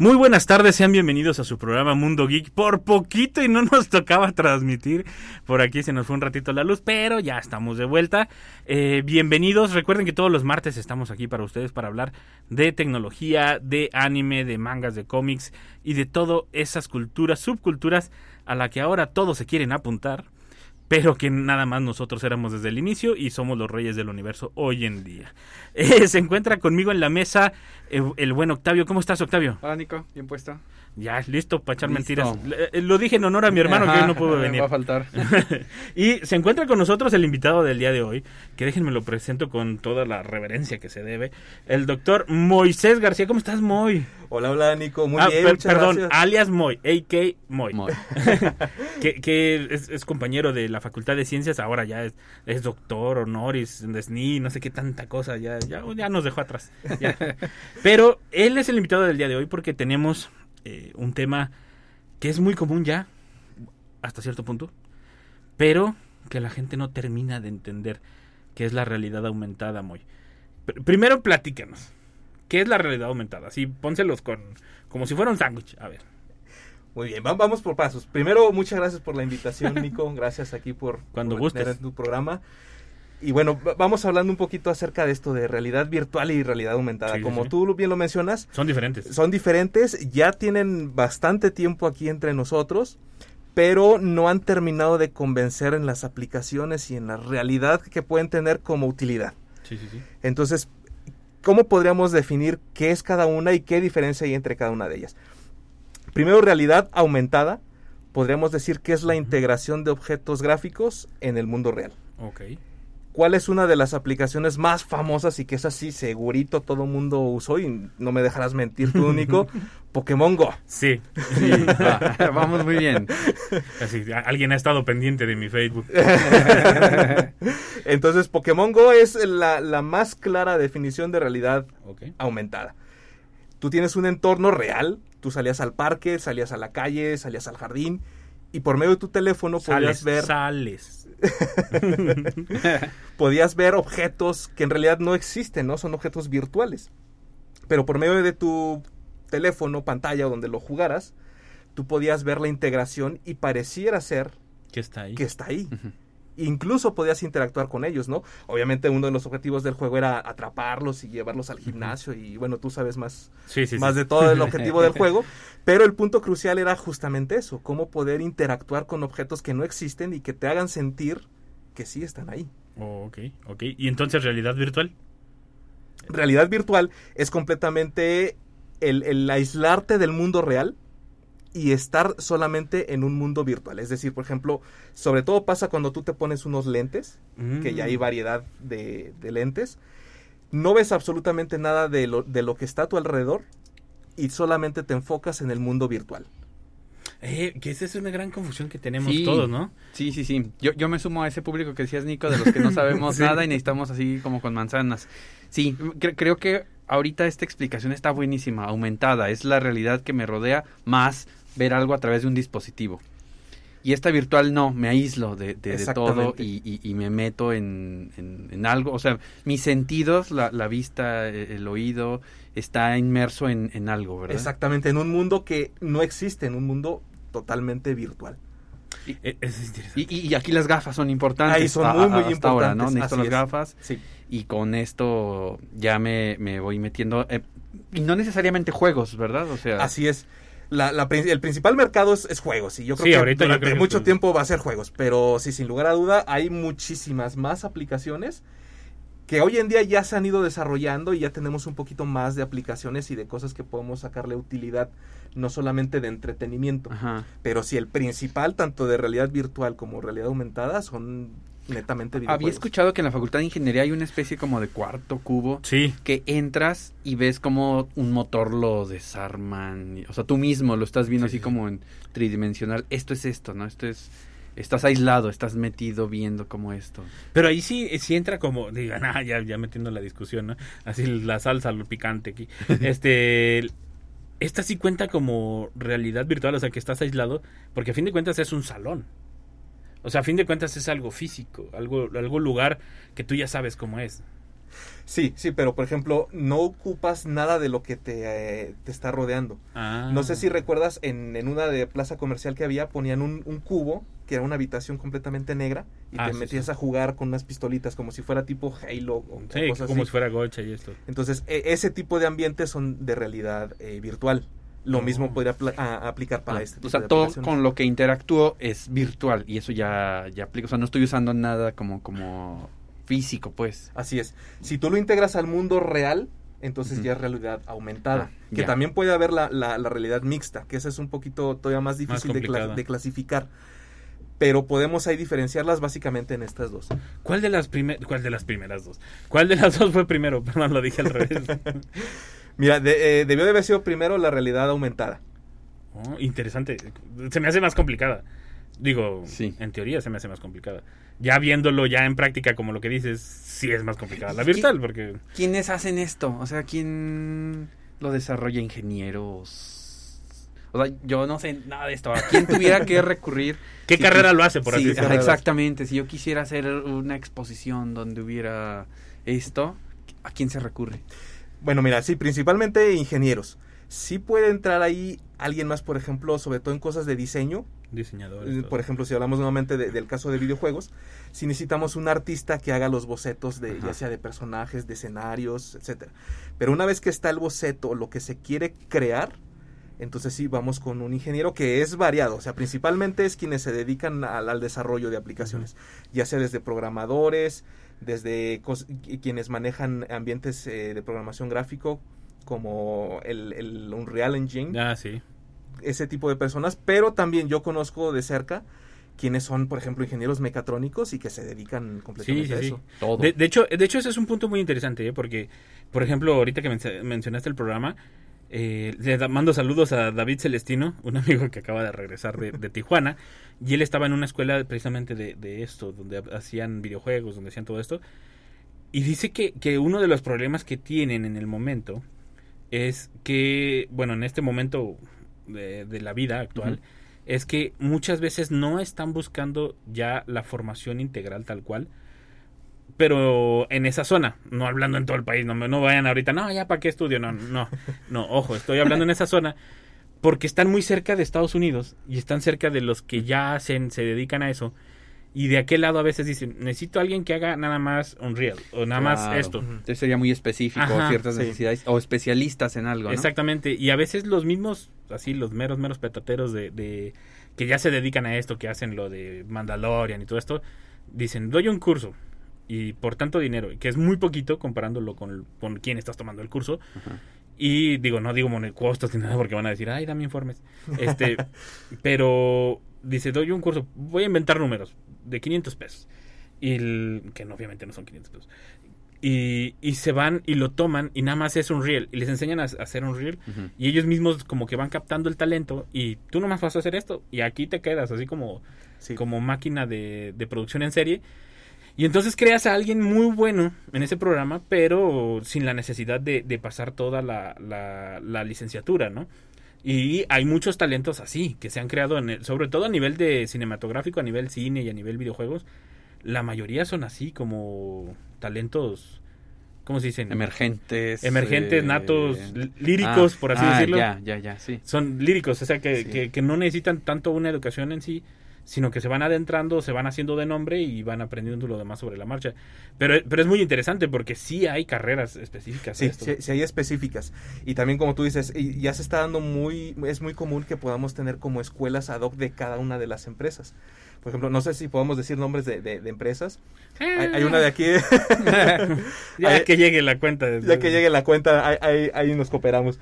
Muy buenas tardes, sean bienvenidos a su programa Mundo Geek. Por poquito y no nos tocaba transmitir. Por aquí se nos fue un ratito la luz, pero ya estamos de vuelta. Eh, bienvenidos. Recuerden que todos los martes estamos aquí para ustedes para hablar de tecnología, de anime, de mangas, de cómics y de todas esas culturas, subculturas a la que ahora todos se quieren apuntar pero que nada más nosotros éramos desde el inicio y somos los reyes del universo hoy en día. Eh, se encuentra conmigo en la mesa eh, el buen Octavio. ¿Cómo estás, Octavio? Hola, Nico. Bien puesto. Ya, listo para echar Listo. mentiras. Le- Lo dije en honor a mi hermano que hoy no pudo venir. va a faltar. y se encuentra con nosotros el invitado del día de hoy, que déjenme lo presento con toda la reverencia que se debe, el doctor Moisés García. ¿Cómo estás, Moy? Hola, hola Nico, muy Ah, bien, per- muchas perdón, gracias. alias Moy, a.k. Moy. Moy. que que es, es compañero de la Facultad de Ciencias, ahora ya es, es doctor honoris SNI, no sé qué tanta cosa, ya, ya, ya nos dejó atrás. ya. Pero él es el invitado del día de hoy porque tenemos eh, un tema que es muy común ya, hasta cierto punto, pero que la gente no termina de entender, que es la realidad aumentada. Pr- primero platícanos, ¿qué es la realidad aumentada? Así, pónselos con, como si fuera un sándwich, a ver. Muy bien, va- vamos por pasos. Primero, muchas gracias por la invitación, Nico. Gracias aquí por, Cuando por tener tu programa. Y bueno, va- vamos hablando un poquito acerca de esto de realidad virtual y realidad aumentada. Sí, Como sí. tú bien lo mencionas, Son diferentes. son diferentes, ya tienen bastante tiempo aquí entre nosotros, pero no han terminado de convencer en las aplicaciones y en la realidad que pueden tener como utilidad. Sí, sí, sí. Entonces, ¿cómo podríamos definir qué es cada una y qué diferencia hay entre cada una de ellas? Primero, realidad aumentada. Podríamos decir que es la integración de objetos gráficos en el mundo real. Ok. ¿Cuál es una de las aplicaciones más famosas y que es así segurito todo mundo usó y no me dejarás mentir tú, Nico? Pokémon Go. Sí. Sí, va. Vamos muy bien. Así, alguien ha estado pendiente de mi Facebook. Entonces, Pokémon Go es la, la más clara definición de realidad aumentada. Tú tienes un entorno real, tú salías al parque, salías a la calle, salías al jardín y por medio de tu teléfono podías Sales, ver sales. podías ver objetos que en realidad no existen, ¿no? Son objetos virtuales. Pero por medio de tu teléfono, pantalla o donde lo jugaras, tú podías ver la integración y pareciera ser ¿Qué está ahí? que está ahí. Incluso podías interactuar con ellos, ¿no? Obviamente uno de los objetivos del juego era atraparlos y llevarlos al gimnasio y bueno, tú sabes más, Sí, sí, más sí. de todo el objetivo del juego, pero el punto crucial era justamente eso, cómo poder interactuar con objetos que no existen y que te hagan sentir que sí están ahí. Oh, ok, ok. ¿Y entonces realidad virtual? Realidad virtual es completamente el, el aislarte del mundo real y estar solamente en un mundo virtual. Es decir, por ejemplo, sobre todo pasa cuando tú te pones unos lentes, que ya hay Mm. variedad de, de lentes, no ves absolutamente nada de lo, de lo que está a tu alrededor y solamente te enfocas en el mundo virtual. Eh, que esa es una gran confusión que tenemos Sí. todos, ¿no? Sí, sí, sí. Yo, yo me sumo a ese público que decías, Nico, de los que no sabemos Sí. nada y necesitamos así como con manzanas. Sí, cre- creo que ahorita esta explicación está buenísima, aumentada. Es la realidad que me rodea más ver algo a través de un dispositivo. Y esta virtual no, me aíslo de, de- de todo y, y- y me meto en, en- en algo. O sea, mis sentidos, la, la vista, e- el oído, está inmerso en, en algo, ¿verdad? Exactamente, en un mundo que no existe, en un mundo totalmente virtual. Es. Y, y- y aquí las gafas son importantes. Ahí son a- muy, hasta ahora, ¿no? importantes, Necesito así las es. gafas Sí. y con esto ya me, me voy metiendo. eh, y no necesariamente juegos, ¿verdad? O sea, Así es. La, la el principal mercado es, es juegos y yo creo Sí, que ahorita durante creo que mucho tiempo va a ser juegos, pero sí, sin lugar a duda hay muchísimas más aplicaciones que hoy en día ya se han ido desarrollando y ya tenemos un poquito más de aplicaciones y de cosas que podemos sacarle utilidad, no solamente de entretenimiento, Ajá. pero sí el principal, tanto de realidad virtual como realidad aumentada, son netamente Había videojuegos. escuchado que en la Facultad de Ingeniería hay una especie como de cuarto cubo Sí. que entras y ves como un motor lo desarman. O sea, tú mismo lo estás viendo Sí, así sí, como en tridimensional. Esto es esto, ¿no? Esto es... Estás aislado, estás metido viendo como esto. Pero ahí sí, sí entra como, digan, ah, ya, ya metiendo la discusión, ¿no? Así la salsa, lo picante aquí. Este, esta sí cuenta como realidad virtual, o sea, que estás aislado, porque a fin de cuentas es un salón. O sea, a fin de cuentas es algo físico, algo, algo lugar que tú ya sabes cómo es. Sí, sí, pero por ejemplo, no ocupas nada de lo que te, eh, te está rodeando. Ah. No sé si recuerdas, en, en una de plaza comercial que había, ponían un, un cubo, que era una habitación completamente negra, y Ah, te sí, metías sí. a jugar con unas pistolitas, como si fuera tipo Halo o, o Sí, cosas como así. si fuera gocha y esto. Entonces, e- ese tipo de ambientes son de realidad eh, virtual. Lo Oh. mismo podría aplicar para Ah, este o tipo sea, de todo con lo que interactúo es virtual y eso ya, ya aplica. O sea, no estoy usando nada como, como físico, pues. Así es. Si tú lo integras al mundo real, entonces Ujú. ya es realidad aumentada. Ah, que ya. también puede haber la, la- la realidad mixta, que esa es un poquito todavía más difícil de, cla- complicada. de clasificar. Pero podemos ahí diferenciarlas básicamente en estas dos. ¿Cuál de las cuál de las primeras dos? ¿Cuál de las dos fue primero? Perdón, lo dije al revés. Mira, de- eh, debió de haber sido primero la realidad aumentada. Oh, interesante. Se me hace más complicada. Digo, Sí. en teoría se me hace más complicada. Ya viéndolo ya en práctica, como lo que dices, sí es más complicada. La ¿Y- virtual, porque... ¿Quiénes hacen esto? O sea, ¿quién lo desarrolla? ¿Ingenieros? O sea, yo no sé nada de esto. ¿A quién tuviera que recurrir? ¿Qué Si carrera lo hace, por así Sí, decirlo? exactamente. Si yo quisiera hacer una exposición donde hubiera esto, ¿a quién se recurre? Bueno, mira, sí, principalmente ingenieros. Sí puede entrar ahí alguien más, por ejemplo, sobre todo en cosas de diseño. Diseñadores. Eh, todo. Por ejemplo, si hablamos nuevamente de- del caso de videojuegos, si necesitamos un artista que haga los bocetos de Ajá. ya sea de personajes, de escenarios, etcétera. Pero una vez que está el boceto, lo que se quiere crear, entonces sí vamos con un ingeniero que es variado, o sea, principalmente es quienes se dedican al, al desarrollo de aplicaciones, ya sea desde programadores, desde quienes manejan ambientes eh, de programación gráfico como el, el Unreal Engine, Ah, sí. ese tipo de personas, pero también yo conozco de cerca quienes son, por ejemplo, ingenieros mecatrónicos y que se dedican completamente Sí, sí, a sí. eso. Todo. De, de hecho, de hecho, ese es un punto muy interesante, ¿eh? porque, por ejemplo, ahorita que men- mencionaste el programa, eh, le mando saludos a David Celestino, un amigo que acaba de regresar de, de Tijuana, y él estaba en una escuela precisamente de, de esto, donde hacían videojuegos, donde hacían todo esto, y dice que, que uno de los problemas que tienen en el momento es que, bueno, en este momento de, de la vida actual, es que muchas veces no están buscando ya la formación integral tal cual, pero en esa zona, no hablando en todo el país, no, no vayan ahorita, no, ya para qué estudio, no, no, no, ojo, estoy hablando en esa zona porque están muy cerca de Estados Unidos y están cerca de los que ya hacen, se dedican a eso. Y de aquel lado a veces dicen, necesito a alguien que haga nada más Unreal o nada más esto. Entonces sería muy específico, Ajá, ciertas sí. necesidades, o especialistas en algo, ¿no? Exactamente. Y a veces los mismos, así, los meros, meros petateros de, de- que ya se dedican a esto, que hacen lo de Mandalorian y todo esto, dicen, doy un curso. Y por tanto dinero, que es muy poquito comparándolo con, con quién estás tomando el curso. Ajá. Y digo, no digo monecostos ni nada porque van a decir, ay, dame informes. Este, pero dice, doy un curso, voy a inventar números de 500 pesos. Y el- que no, obviamente no son 500 pesos. Y, y se van y lo toman y nada más es un reel. Y les enseñan a, a hacer un reel. Ujú. Y ellos mismos como que van captando el talento y tú nomás vas a hacer esto. Y aquí te quedas así como, Sí. como máquina de, de producción en serie. Y entonces creas a alguien muy bueno en ese programa, pero sin la necesidad de, de pasar toda la, la, la licenciatura, ¿no? Y hay muchos talentos así, que se han creado, en el- sobre todo a nivel de cinematográfico, a nivel cine y a nivel videojuegos. La mayoría son así, como talentos, ¿cómo se dicen? Emergentes. Emergentes, eh, natos, lí- líricos, por así ah, decirlo. Ya, ya, ya, sí. Son líricos, o sea, que, Sí. que, que no necesitan tanto una educación en sí, sino que se van adentrando, se van haciendo de nombre y van aprendiendo lo demás sobre la marcha. Pero, pero es muy interesante porque sí hay carreras específicas. Sí, esto. sí, sí hay específicas. Y también como tú dices, ya se está dando muy, es muy común que podamos tener como escuelas ad hoc de cada una de las empresas. Por ejemplo, no sé si podemos decir nombres de, de- de empresas. Hay, hay una de aquí, ya Hay- que llegue la cuenta. ya que llegue la cuenta, ahí, ahí- ahí nos cooperamos.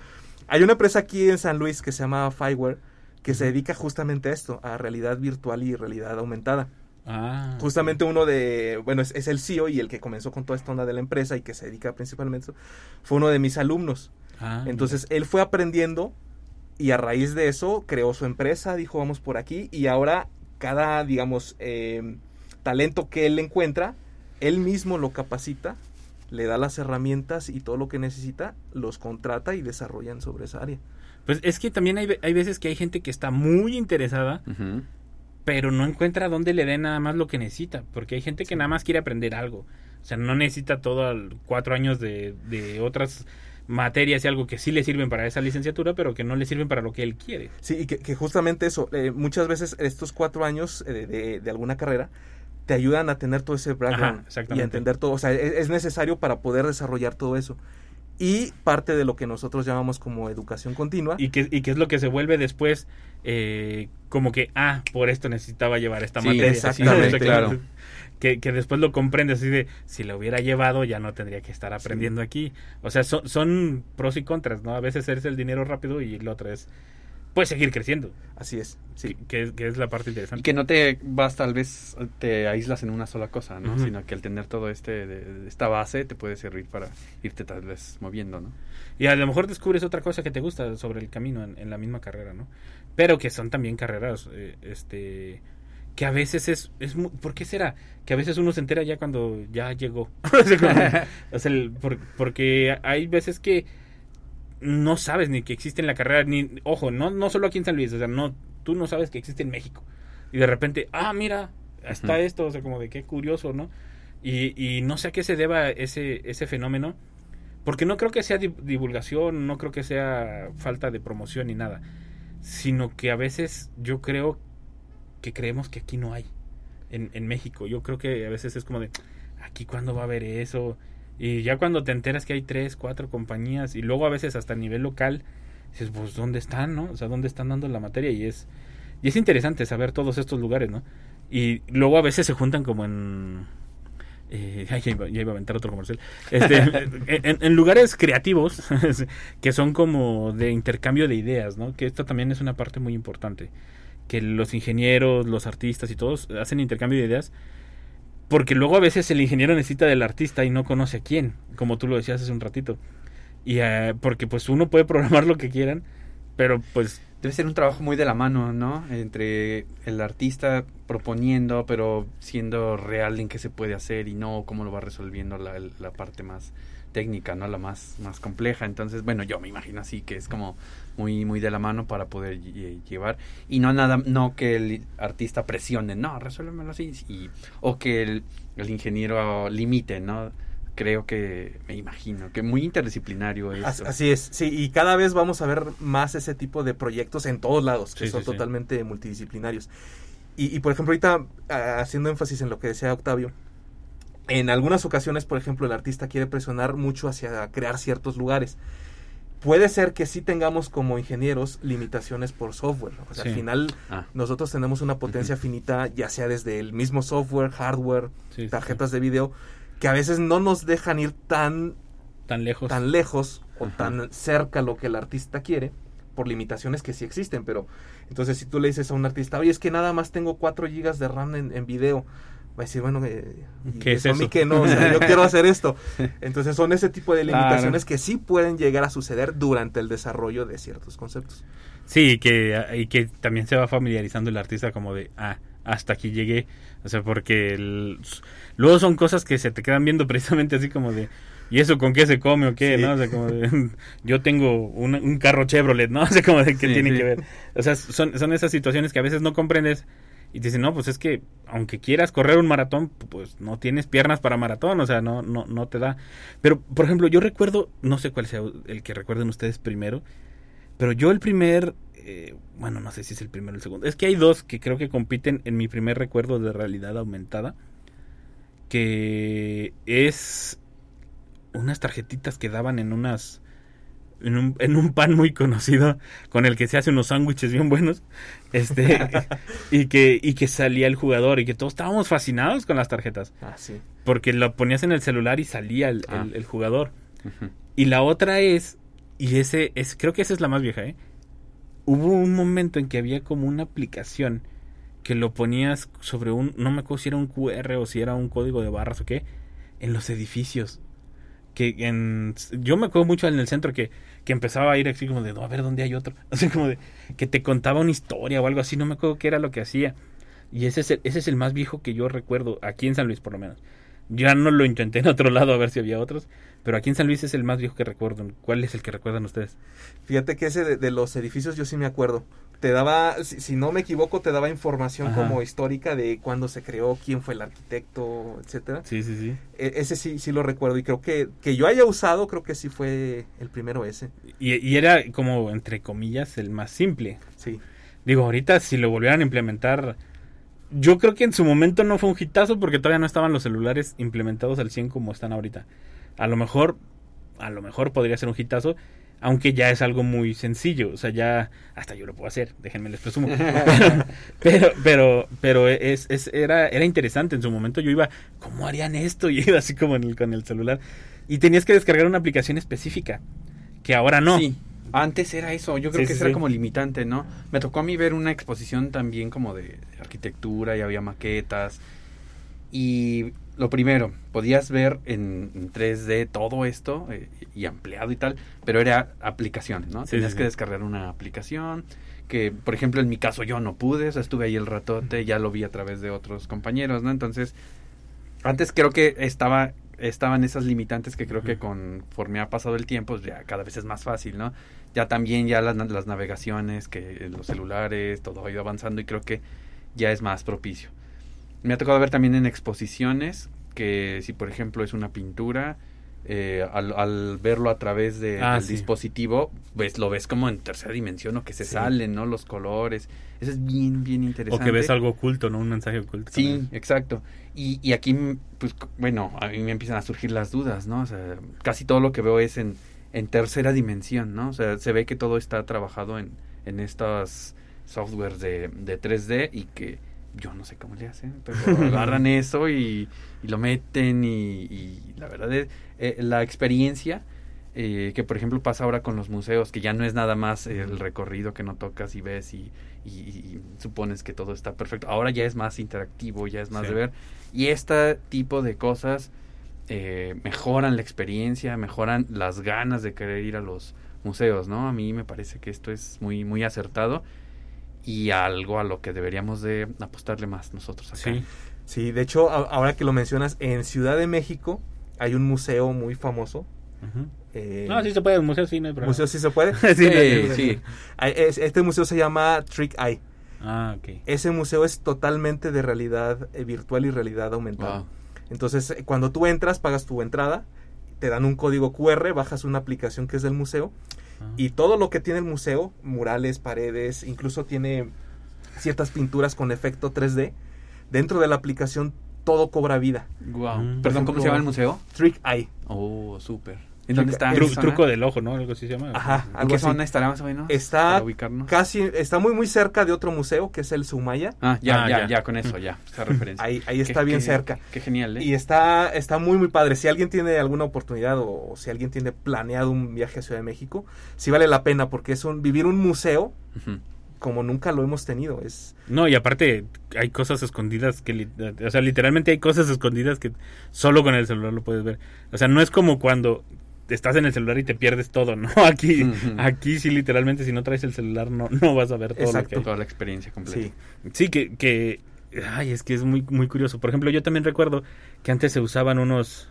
Hay una empresa aquí en San Luis que se llama Fireware, que se dedica justamente a esto, a realidad virtual y realidad aumentada. Ah. Justamente uno de, bueno, es, es el CEO y el que comenzó con toda esta onda de la empresa y que se dedica principalmente a eso, fue uno de mis alumnos. Ah, Entonces él fue aprendiendo y a raíz de eso creó su empresa, dijo vamos por aquí y ahora cada, digamos, eh, talento que él encuentra, él mismo lo capacita, le da las herramientas y todo lo que necesita, los contrata y desarrollan sobre esa área. Pues es que también hay, hay veces que hay gente que está muy interesada, pero no encuentra dónde le den nada más lo que necesita, porque hay gente que nada más quiere aprender algo. O sea, no necesita todo el cuatro años de, de otras materias y algo que sí le sirven para esa licenciatura, pero que no le sirven para lo que él quiere. Sí, y que, que justamente eso, eh, muchas veces estos cuatro años eh, de, de- alguna carrera te ayudan a tener todo ese background y a entender todo. O sea, es, es necesario para poder desarrollar todo eso. Y parte de lo que nosotros llamamos como educación continua. Y que, y que es lo que se vuelve después eh, como que, ah, por esto necesitaba llevar esta Sí, materia. exactamente, claro. Que, que después lo comprendes así de, si lo hubiera llevado ya no tendría que estar aprendiendo aquí. O sea, son, son pros y contras, ¿no? A veces es el dinero rápido y lo otro es, pues, seguir creciendo. Así es, sí. Que, que es la parte Y interesante. que no te vas, tal vez te aíslas en una sola cosa, ¿no? Sino que al tener todo este, de- esta base te puede servir para irte tal vez moviendo, ¿no? Y a lo mejor descubres otra cosa que te gusta sobre el camino en, en la misma carrera, ¿no? Pero que son también carreras, eh, este, que a veces es, es ¿por qué será? Que a veces uno se entera ya cuando ya llegó. o sea, como- o sea, el- por- porque hay veces que no sabes ni que existe en la carrera, ni, ojo, no, no solo aquí en San Luis, o sea, no, tú no sabes que existe en México. Y de repente, ah, mira, está esto, o sea, como de qué curioso, ¿no? Y, y no sé a qué se deba ese, ese fenómeno, porque no creo que sea di- divulgación, no creo que sea falta de promoción ni nada, sino que a veces yo creo que creemos que aquí no hay, en, en México. Yo creo que a veces es como de, aquí cuándo va a haber eso. Y ya cuando te enteras que hay tres, cuatro compañías, y luego a veces hasta a nivel local, dices, pues, ¿dónde están, no? O sea, ¿dónde están dando la materia? Y es, y es interesante saber todos estos lugares, ¿no? Y luego a veces se juntan como en... eh, ay, ya, iba, ya iba a aventar otro comercial. Este, en, en lugares creativos que son como de intercambio de ideas, ¿no? Que esto también es una parte muy importante. Que los ingenieros, los artistas y todos hacen intercambio de ideas porque luego a veces el ingeniero necesita del artista y no conoce a quién, como tú lo decías hace un ratito. Y eh, porque pues uno puede programar lo que quieran, pero pues Debe ser un trabajo muy de la mano, ¿no? Entre el artista proponiendo, pero siendo real en qué se puede hacer y no cómo lo va resolviendo la, la parte más técnica, ¿no? La más, más compleja. Entonces, bueno, yo me imagino así que es como muy, muy de la mano para poder lle- llevar. Y no nada, no que el artista presione, no, resuélvemelo así. Y, o que el, el ingeniero limite, ¿no? Creo que, me imagino, que muy interdisciplinario es. As- Así es, sí, y cada vez vamos a ver más ese tipo de proyectos en todos lados, que Sí, son sí, sí. totalmente multidisciplinarios. Y, y, por ejemplo, ahorita ah, haciendo énfasis en lo que decía Octavio, en algunas ocasiones, por ejemplo, el artista quiere presionar mucho hacia crear ciertos lugares. Puede ser que sí tengamos como ingenieros limitaciones por software. O sea, Sí. al final Ah. nosotros tenemos una potencia finita, ya sea desde el mismo software, hardware, sí, sí, tarjetas de video, que a veces no nos dejan ir tan tan lejos. tan lejos o tan cerca lo que el artista quiere por limitaciones que sí existen, pero entonces si tú le dices a un artista, oye, es que nada más tengo 4 gigas de RAM en, en video, va a decir, bueno, eh, ¿y ¿Qué es eso a mí qué no? O sea, yo quiero hacer esto. Entonces son ese tipo de Claro. limitaciones que sí pueden llegar a suceder durante el desarrollo de ciertos conceptos. Sí, y que, y que también se va familiarizando el artista como de, ah, hasta aquí llegué. O sea, porque el- luego son cosas que se te quedan viendo precisamente así como de, ¿y eso con qué se come o qué? Sí. ¿no? O sea, como de, yo tengo un, un carro Chevrolet, ¿no? O sea, como de qué Sí, tiene sí. que ver. O sea, son, son esas situaciones que a veces no comprendes y te dicen, no, pues es que aunque quieras correr un maratón, pues no tienes piernas para maratón, o sea, no, no, no te da. Pero, por ejemplo, yo recuerdo, no sé cuál sea el que recuerden ustedes primero, pero yo el primer, eh, bueno, no sé si es el primero o el segundo. Es que hay dos que creo que compiten en mi primer recuerdo de realidad aumentada. Que es unas tarjetitas que daban en unas... En un, en un pan muy conocido con el que se hace unos sándwiches bien buenos este y que y que salía el jugador y que todos estábamos fascinados con las tarjetas Ah, sí. porque lo ponías en el celular y salía el, Ah. el- el jugador y la otra es, y ese es, creo que esa es la más vieja, ¿eh? Hubo un momento en que había como una aplicación que lo ponías sobre un, no me acuerdo si era un QR o si era un código de barras o qué, en los edificios. Que en, yo me acuerdo mucho en el centro que, que empezaba a ir así como de, no, a ver dónde hay otro. Así como de, que te contaba una historia o algo así, no me acuerdo qué era lo que hacía. Y ese es el, ese es el más viejo que yo recuerdo, aquí en San Luis por lo menos. Ya no lo intenté en otro lado a ver si había otros, pero aquí en San Luis es el más viejo que recuerdo. ¿Cuál es el que recuerdan ustedes? Fíjate que ese de, de los edificios yo sí me acuerdo. Te daba, si, si no me equivoco, te daba información Ajá. como histórica de cuándo se creó, quién fue el arquitecto, etcétera. Sí, sí, sí. E- ese sí, sí lo recuerdo y creo que que yo haya usado, creo que sí fue el primero ese. Y, y era como, entre comillas, el más simple. Sí. Digo, ahorita si lo volvieran a implementar, yo creo que en su momento no fue un hitazo porque todavía no estaban los celulares implementados al 100 como están ahorita. A lo mejor, a lo mejor podría ser un hitazo, aunque ya es algo muy sencillo, o sea, ya hasta yo lo puedo hacer, déjenme les presumo. pero pero pero es, es era era interesante en su momento yo iba, ¿cómo harían esto? Y iba así como en el- con el celular y tenías que descargar una aplicación específica que ahora no. Sí, antes era eso, yo creo Sí, que sí, era sí. como limitante, ¿no? Me tocó a mí ver una exposición también como de arquitectura y había maquetas. Y lo primero, podías ver en, en 3D todo esto eh, y ampliado y tal, pero era aplicación, ¿no? Sí, Tenías sí, que sí. descargar una aplicación que, por ejemplo, en mi caso yo no pude, o sea, estuve ahí el ratote, ya lo vi a través de otros compañeros, ¿no? Entonces, antes creo que estaba estaban esas limitantes que creo que conforme ha pasado el tiempo pues, ya cada vez es más fácil, ¿no? Ya también ya las, las navegaciones, que los celulares, todo ha ido avanzando y creo que ya es más propicio. Me ha tocado ver también en exposiciones que si por ejemplo es una pintura, eh, al, al verlo a través de, Ah, del sí. dispositivo, pues lo ves como en tercera dimensión o que se Sí. salen, ¿no? Los colores. Eso es bien, bien O interesante. que ves algo oculto, ¿no? Un mensaje oculto. Sí, también. exacto. Y, y aquí, pues, bueno, a mí me empiezan a surgir las dudas, ¿no? O sea, casi todo lo que veo es en, en tercera dimensión, ¿no? O sea, se ve que todo está trabajado en, en estos softwares de, de 3D y que yo no sé cómo le hacen, pero agarran eso y, y lo meten y, y la verdad es, eh, la experiencia eh, que por ejemplo pasa ahora con los museos, que ya no es nada más el recorrido que no tocas y ves y, supones que todo está perfecto. Ahora ya es más interactivo, ya es más Sí. de ver. Y este tipo de cosas eh, mejoran la experiencia, mejoran las ganas de querer ir a los museos, ¿no? A mí me parece que esto es muy, muy acertado y algo a lo que deberíamos de apostarle más nosotros acá. Sí. Sí, de hecho, a- ahora que lo mencionas, en Ciudad de México hay un museo muy famoso. Eh, No, sí se puede, el museo sí, no hay problema. ¿Museo sí se puede? Sí, Sí, sí. Este museo se llama Trick Eye. Ah, ok. Ese museo es totalmente de realidad eh, virtual y realidad aumentada. Wow. Entonces, eh, cuando tú entras, pagas tu entrada, te dan un código QR, bajas una aplicación que es del museo Ah. y todo lo que tiene el museo, murales, paredes, incluso tiene ciertas pinturas con efecto 3D, dentro de la aplicación todo cobra vida. Guau. Mm. Perdón, ¿cómo se llama el museo? Trick Eye. Oh, súper. ¿En dónde está? Truco del ojo, ¿no? Algo así se llama. Ajá, ¿En algo qué así. zona estará más o menos? Está. Casi, está muy muy cerca de otro museo que es el Sumaya. Ah, ya, Ah, ya, ya. ya, con eso, ya. Esa referencia. Ahí, ahí Qué- está bien qué- cerca. Qué genial, ¿eh? Y está, está muy, muy padre. Si alguien tiene alguna oportunidad o, o si alguien tiene planeado un viaje a Ciudad de México, sí vale la pena porque es un vivir un museo como nunca lo hemos tenido. Es No, y aparte hay cosas escondidas que, o sea, literalmente hay cosas escondidas que solo con el celular lo puedes ver. O sea, no es como cuando estás en el celular y te pierdes todo, ¿no? Aquí, aquí sí, literalmente, si no traes el celular, no, no vas a ver todo lo Exacto. que hay. Toda la experiencia completa. sí. Sí, que, que, ay, es que es muy, muy curioso. Por ejemplo, yo también recuerdo que antes se usaban unos,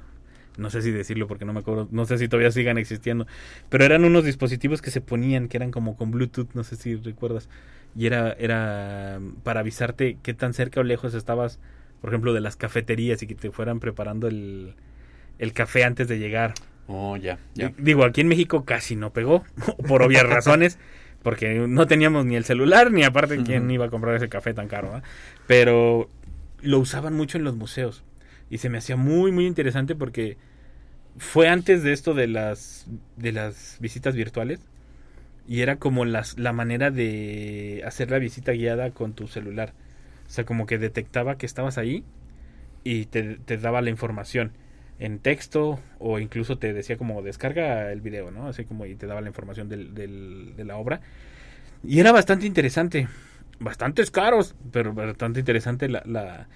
no sé si decirlo porque no me acuerdo, no sé si todavía sigan existiendo, pero eran unos dispositivos que se ponían, que eran como con Bluetooth, no sé si recuerdas, y era, era para avisarte qué tan cerca o lejos estabas, por ejemplo, de las cafeterías y que te fueran preparando el, el café antes de llegar. Oh, ya, ya. Digo, aquí en México casi no pegó, por obvias razones, porque no teníamos ni el celular, ni aparte quién iba a comprar ese café tan caro, ¿va? Pero lo usaban mucho en los museos y se me hacía muy, muy interesante porque fue antes de esto de las, de las visitas virtuales y era como las, la manera de hacer la visita guiada con tu celular. O sea, como que detectaba que estabas ahí y te, te daba la información en texto o incluso te decía como descarga el video, ¿no? Así como y te daba la información del, del- de la obra. Y era bastante interesante. bastantes caros, pero bastante interesante la... la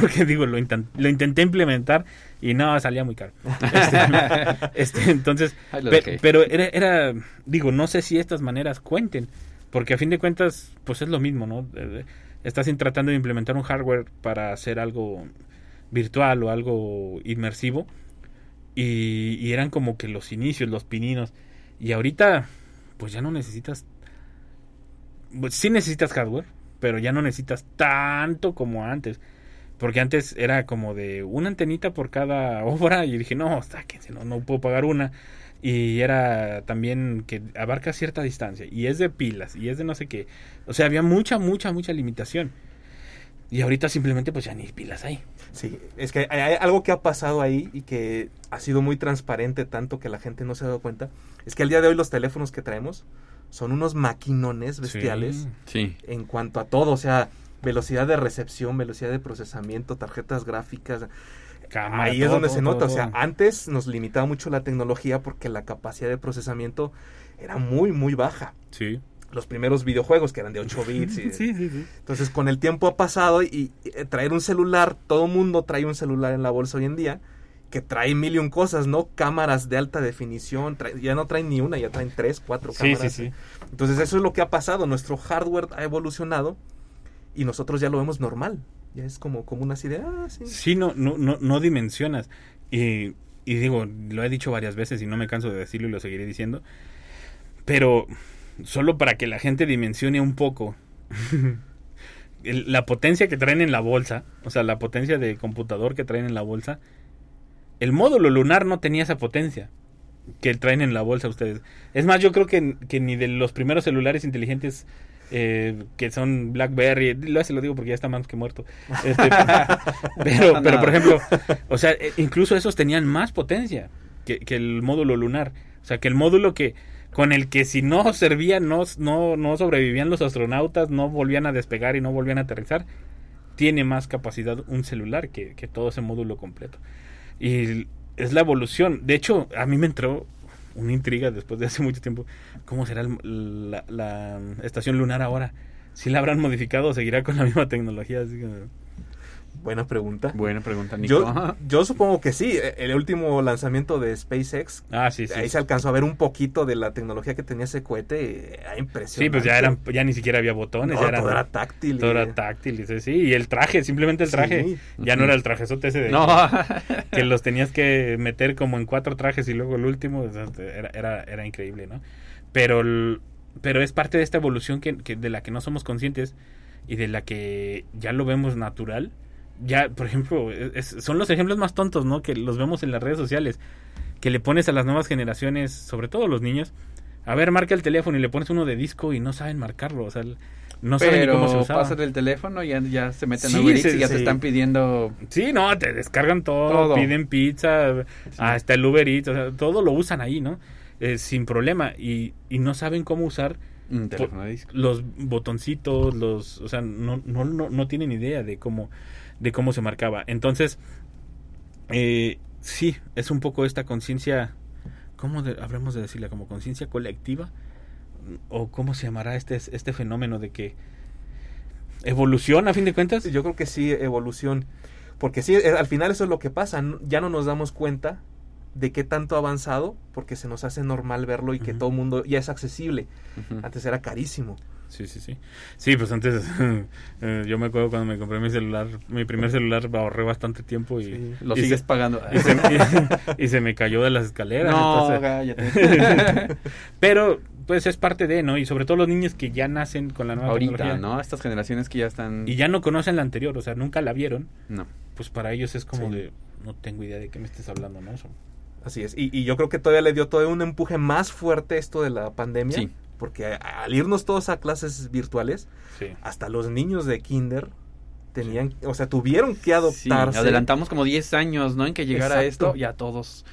porque digo, lo, inten- lo intenté implementar y no, salía muy caro. Este, este, entonces, pero era, era, digo, no sé si estas maneras cuenten, porque a fin de cuentas, pues es lo mismo, ¿no? Eh, eh, Estás tratando de implementar un hardware para hacer algo virtual o algo inmersivo y, eran como que los inicios, los pininos. Y ahorita, pues ya no necesitas, pues sí necesitas hardware, pero ya no necesitas tanto como antes. Porque antes era como de una antenita por cada obra y dije, no, sáquense, no, no puedo pagar una. Y era también que abarca cierta distancia y es de pilas y es de no sé qué. O sea, había mucha, mucha, mucha limitación. Y ahorita simplemente pues ya ni pilas hay. Sí, es que hay, algo que ha pasado ahí y que ha sido muy transparente tanto que la gente no se ha dado cuenta. Es que al día de hoy los teléfonos que traemos son unos maquinones bestiales Sí. en cuanto a todo, o sea, velocidad de recepción, velocidad de procesamiento, tarjetas gráficas. Cámara, Ahí es todo, donde se todo, nota, o sea, antes nos limitaba mucho la tecnología porque la capacidad de procesamiento era muy, muy baja. Sí. Los primeros videojuegos que eran de 8 bits. y- Sí, sí, sí. entonces, con el tiempo ha pasado y, y, eh, traer un celular, todo mundo trae un celular en la bolsa hoy en día, que trae mil y un cosas, ¿no? Cámaras de alta definición, trae- ya no traen ni una, ya traen tres, cuatro Sí, cámaras. sí, sí. Entonces, eso es lo que ha pasado. Nuestro hardware ha evolucionado y nosotros ya lo vemos normal. Ya es como, como una de, ah, sí. Sí, no, no, no, no dimensionas. Y, y digo, lo he dicho varias veces y no me canso de decirlo y lo seguiré diciendo. Pero solo para que la gente dimensione un poco el- la potencia que traen en la bolsa, o sea, la potencia de computador que traen en la bolsa, el módulo lunar no tenía esa potencia que traen en la bolsa ustedes. Es más, yo creo que, que ni de los primeros celulares inteligentes eh, que son BlackBerry, lo, se lo digo porque ya está más que muerto. Este, pero, pero, por ejemplo, o sea, eh, incluso esos tenían más potencia que, que el módulo lunar. O sea, que el módulo que con el que si no servía, no, no, no sobrevivían los astronautas, no volvían a despegar y no volvían a aterrizar, tiene más capacidad un celular que, que todo ese módulo completo. Y es la evolución. De hecho, a mí me entró una intriga después de hace mucho tiempo. ¿Cómo será el- la, la estación lunar ahora? Si la habrán modificado seguirá con la misma tecnología. Así que- Buena pregunta. Buena pregunta, Nico. Yo, yo supongo que sí. eh, El último lanzamiento de SpaceX, Ah, sí, sí. ahí se alcanzó a ver un poquito de la tecnología que tenía ese cohete. Era impresionante. Sí, pues ya eran, ya ni siquiera había botones, No, ya eran, todo era táctil. todo era táctil, y sí, sí, y el traje, simplemente el traje, Sí. ya no era el trajezote ese de No. que los tenías que meter como en cuatro trajes y luego el último, era, era, era increíble, ¿no? Pero, el- pero es parte de esta evolución que, que- de la que no somos conscientes y de la que ya lo vemos natural. Ya, por ejemplo, es- son los ejemplos más tontos, ¿no? Que los vemos en las redes sociales, que le pones a las nuevas generaciones, sobre todo los niños, a ver, marca el teléfono y le pones uno de disco y no saben marcarlo, o sea, no saben ni cómo se usaba. pasan el teléfono y ya, ya se meten Sí, a Uber Eats sí, y ya sí. te están pidiendo... Sí, no, te descargan todo, Todo. piden pizza, hasta el Uber Eats, o sea, todo lo usan ahí, ¿no? Eh, sin problema y, y no saben cómo usar Un teléfono de disco. los botoncitos, los, o sea, no, no, no, no tienen idea de cómo, de cómo se marcaba. Entonces, eh, sí, es un poco esta conciencia, ¿cómo de- habremos de decirla? Como conciencia colectiva o cómo se llamará este, este fenómeno de que evolución a fin de cuentas. Yo creo que sí, evolución. Porque sí, eh, al final eso es lo que pasa. Ya no nos damos cuenta de qué tanto ha avanzado porque se nos hace normal verlo y que todo el mundo ya es accesible. Antes era carísimo. Sí, sí, sí. Sí, pues antes eh, yo me acuerdo cuando me compré mi celular, mi primer celular ahorré bastante tiempo y, Sí. Lo y sigues se, pagando. y, se, y- y se me cayó de las escaleras. no, entonces-. Pero pues es parte de, ¿no? Y sobre todo los niños que ya nacen con la nueva Ahorita, tecnología ¿no? Estas generaciones que ya están... y ya no conocen la anterior, o sea, nunca la vieron, No. pues para ellos es como Sí. de no tengo idea de qué me estés hablando, ¿no? Eso- Así es. Y, y yo creo que todavía le dio todavía un empuje más fuerte esto de la pandemia. Sí. Porque a- al irnos todos a clases virtuales, Sí. hasta los niños de kinder tenían, o sea, tuvieron que Sí, adoptarse. adelantamos como 10 años, ¿no? En que llegara Exacto. esto, ya todos...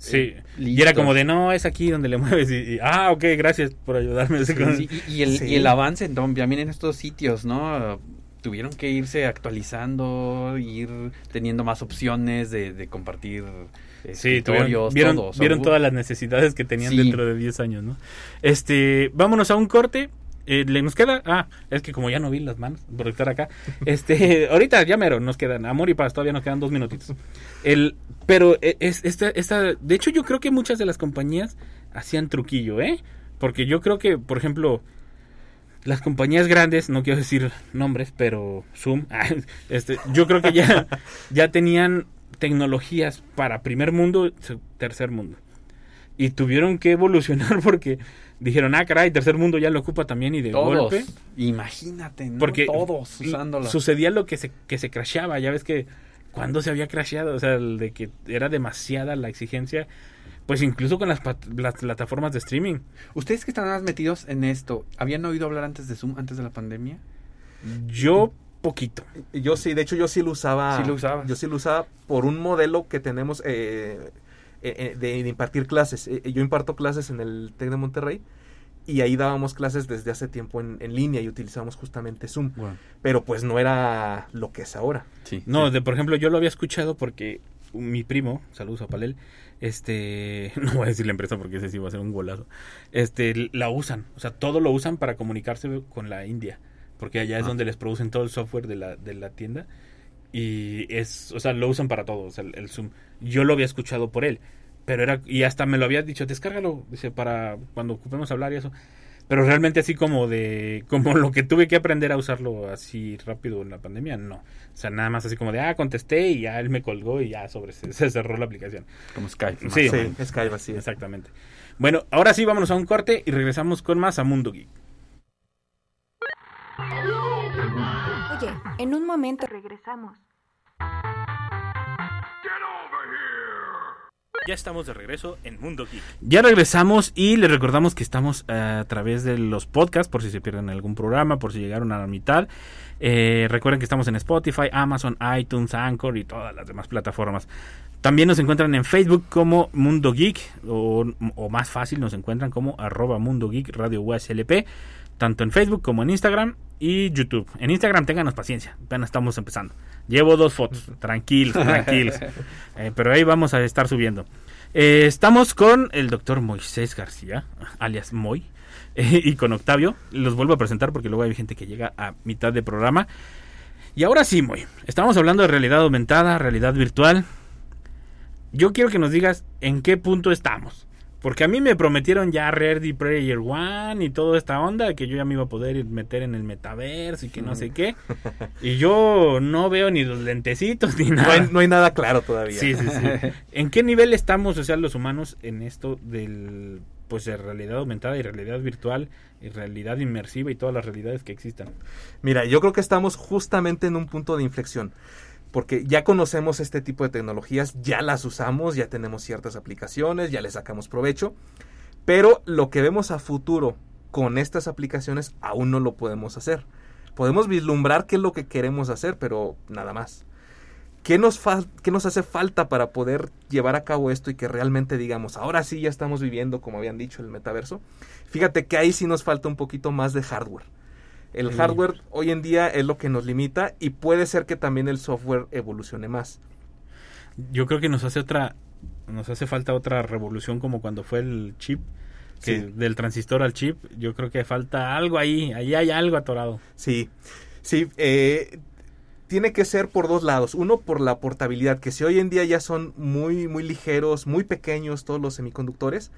Sí, eh, y era como de no, es aquí donde le mueves y, y, ah, ok, gracias por ayudarme. Sí, y, y el, Sí. y el avance en don- también en estos sitios, ¿no? Tuvieron que irse actualizando, ir teniendo más opciones de, de compartir Sí, tuvieron- vieron, todo. O sea, vieron todas las necesidades que tenían Sí. dentro de 10 años, ¿no? Este, vámonos a un corte Eh, ¿Le nos queda? Ah, es que como ya no vi las manos por estar acá. Este, ahorita ya mero, nos quedan. Amor y paz, todavía nos quedan dos minutitos. El, pero eh, es, esta, esta, de hecho yo creo que muchas de las compañías hacían truquillo, ¿eh? Porque yo creo que, por ejemplo, las compañías grandes, no quiero decir nombres, pero Zoom, este, yo creo que ya, ya tenían tecnologías para primer mundo, tercer mundo. Y tuvieron que evolucionar porque dijeron, ah, caray, tercer mundo ya lo ocupa también y de Todos. golpe. Imagínate, ¿no? Porque Todos usándola. sucedía lo que se, que se crasheaba, ya ves que cuando se había crasheado, o sea, el de que era demasiada la exigencia, pues incluso con las, las plataformas de streaming. Ustedes que están más metidos en esto, ¿habían oído hablar antes de Zoom, antes de la pandemia? Yo poquito. Yo sí, de hecho yo sí lo usaba. Sí lo usabas. Yo sí lo usaba por un modelo que tenemos eh, eh, eh, de, de impartir clases. Eh, yo imparto clases en el TEC de Monterrey y ahí dábamos clases desde hace tiempo en, en línea y utilizábamos justamente Zoom. Pero pues no era lo que es ahora. Sí. No, de, por ejemplo, yo lo había escuchado porque mi primo, saludos a Palel, este, no voy a decir la empresa porque ese sí va a ser un golazo, este, la usan, o sea, todo lo usan para comunicarse con la India, porque allá es Ah. donde les producen todo el software de la, de la tienda y es, o sea, lo usan para todo, o sea, el, el Zoom. Yo lo había escuchado por él, pero era, y hasta me lo había dicho, descárgalo, dice, para cuando ocupemos hablar y eso. Pero realmente así como de, como lo que tuve que aprender a usarlo así rápido en la pandemia, no. O sea, nada más así como de, ah, contesté y ya él me colgó y ya sobre, se, se cerró la aplicación. Como Skype. Sí. Skype así. Exactamente. Bueno, ahora sí, vámonos a un corte y regresamos con más a Mundo Geek. Oye, en un momento Regresamos. Ya estamos de regreso en Mundo Geek. Ya regresamos y les recordamos que estamos eh, a través de los podcasts, por si se pierden algún programa, por si llegaron a la mitad. Eh, recuerden que estamos en Spotify, Amazon, iTunes, Anchor y todas las demás plataformas. También nos encuentran en Facebook como Mundo Geek o, o más fácil nos encuentran como arroba Mundo Geek Radio USLP, tanto en Facebook como en Instagram y YouTube. En Instagram ténganos paciencia, apenas estamos empezando. Llevo dos fotos, tranquilos, tranquilos. Eh, pero ahí vamos a estar subiendo. Eh, estamos con el doctor Moisés García, alias Moy, eh, y con Octavio. Los vuelvo a presentar porque luego hay gente que llega a mitad de programa. Y ahora sí, Moy, estamos hablando de realidad aumentada, realidad virtual. Yo quiero que nos digas en qué punto estamos. Porque a mí me prometieron ya Ready Player One y toda esta onda, que yo ya me iba a poder meter en el metaverso y que no sé qué. Y yo no veo ni los lentecitos ni No nada. hay, no hay nada claro todavía. Sí, sí, sí. ¿En qué nivel estamos, o sea, los humanos en esto del pues de realidad aumentada y realidad virtual y realidad inmersiva y todas las realidades que existan? Mira, yo creo que estamos justamente en un punto de inflexión. Porque ya conocemos este tipo de tecnologías, ya las usamos, ya tenemos ciertas aplicaciones, ya le sacamos provecho. Pero lo que vemos a futuro con estas aplicaciones aún no lo podemos hacer. Podemos vislumbrar qué es lo que queremos hacer, pero nada más. ¿Qué nos, qué nos hace falta para poder llevar a cabo esto y que realmente digamos, ahora sí ya estamos viviendo, como habían dicho, el metaverso? Fíjate que ahí sí nos falta un poquito más de hardware. El hardware hoy en día es lo que nos limita y puede ser que también el software evolucione más. Yo creo que nos hace otra nos hace falta otra revolución como cuando fue el chip que Sí. del transistor al chip, yo creo que falta algo ahí, ahí hay algo atorado. Sí, sí, eh, tiene que ser por dos lados. Uno, por la portabilidad, que si hoy en día ya son muy, muy ligeros, muy pequeños todos los semiconductores,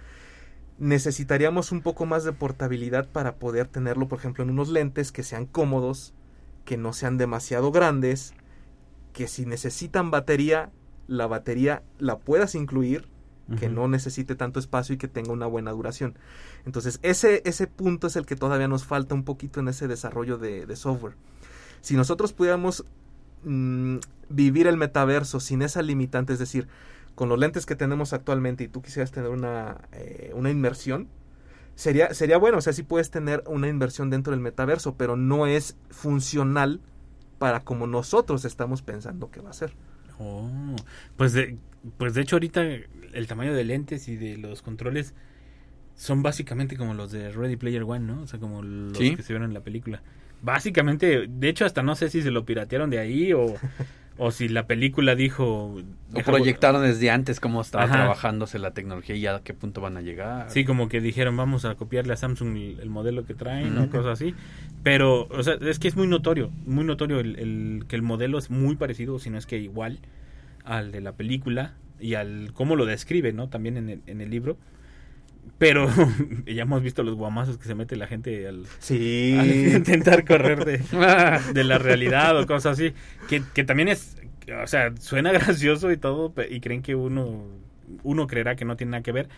necesitaríamos un poco más de portabilidad para poder tenerlo, por ejemplo, en unos lentes que sean cómodos, que no sean demasiado grandes, que si necesitan batería, la batería la puedas incluir, que no necesite tanto espacio y que tenga una buena duración. Entonces, ese, ese punto es el que todavía nos falta un poquito en ese desarrollo de, de software. Si nosotros pudiéramos mm, vivir el metaverso sin esa limitante, es decir, con los lentes que tenemos actualmente y tú quisieras tener una, eh, una inmersión, sería, sería bueno, o sea, sí puedes tener una inversión dentro del metaverso, pero no es funcional para como nosotros estamos pensando que va a ser. Oh, pues de, pues de hecho ahorita el tamaño de lentes y de los controles son básicamente como los de Ready Player One, ¿no? O sea, como los Sí. que se vieron en la película. Básicamente, de hecho hasta no sé si se lo piratearon de ahí o, O si la película dijo... O proyectaron desde antes cómo estaba Ajá. trabajándose la tecnología y a qué punto van a llegar. Sí, como que dijeron, vamos a copiarle a Samsung el, el modelo que traen o cosas así. Pero, o sea, es que es muy notorio, muy notorio el, el- que el modelo es muy parecido, si no es que igual, al de la película y al cómo lo describe, ¿no? También en el, en el libro. Pero ya hemos visto los guamazos que se mete la gente al, Sí. al intentar correr de, de la realidad o cosas así. Que, que también es, o sea, suena gracioso y todo, y creen que uno, uno creerá que no tiene nada que ver.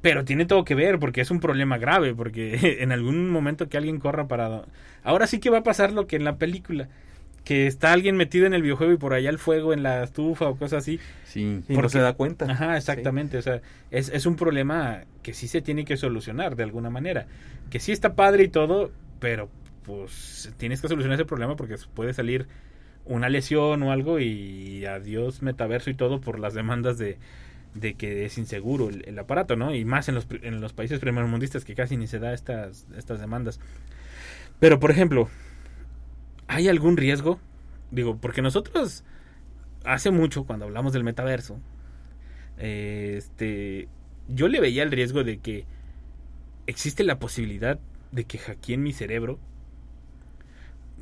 Pero tiene todo que ver porque es un problema grave, porque en algún momento que alguien corra para... Ahora sí que va a pasar lo que en la película, que está alguien metido en el videojuego y por allá el fuego en la estufa o cosas así. Sí. Y no se da cuenta. Ajá, exactamente. O sea, es, es un problema que sí se tiene que solucionar de alguna manera. Que sí está padre y todo, pero pues tienes que solucionar ese problema porque puede salir una lesión o algo y adiós metaverso y todo por las demandas de, de que es inseguro el, el aparato, ¿no? Y más en los, en los países primermundistas que casi ni se da estas, estas demandas. Pero, por ejemplo, ¿hay algún riesgo? Digo, porque nosotros hace mucho, cuando hablamos del metaverso, eh, este, yo le veía el riesgo de que existe la posibilidad de que hackeen mi cerebro.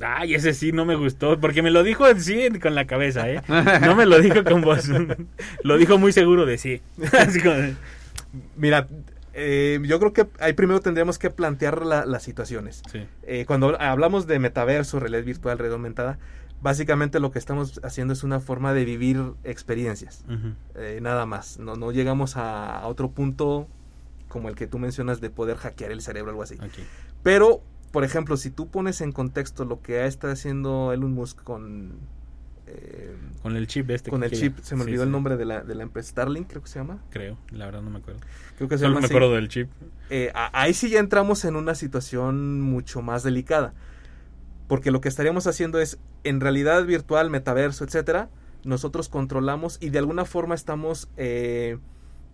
Ay, ese sí no me gustó, porque me lo dijo en sí con la cabeza, ¿eh? No me lo dijo con voz. lo dijo muy seguro de sí. Así como de- Mira, eh, yo creo que ahí primero tendríamos que plantear la- las situaciones. sí. Eh, cuando hablamos de metaverso, realidad virtual, realidad aumentada, básicamente lo que estamos haciendo es una forma de vivir experiencias. Eh, nada más. No, no llegamos a, a otro punto como el que tú mencionas de poder hackear el cerebro o algo así. Pero, por ejemplo, si tú pones en contexto lo que está haciendo Elon Musk con... eh, Con el chip este. con el chip, se me Sí, olvidó sí. el nombre de la, de la empresa Starlink, creo que se llama. Creo, la verdad no me acuerdo. Creo que se Solo llama me así. acuerdo del chip. Eh, ahí sí ya entramos en una situación mucho más delicada. Porque lo que estaríamos haciendo es, en realidad virtual, metaverso, etcétera, nosotros controlamos y de alguna forma estamos. eh,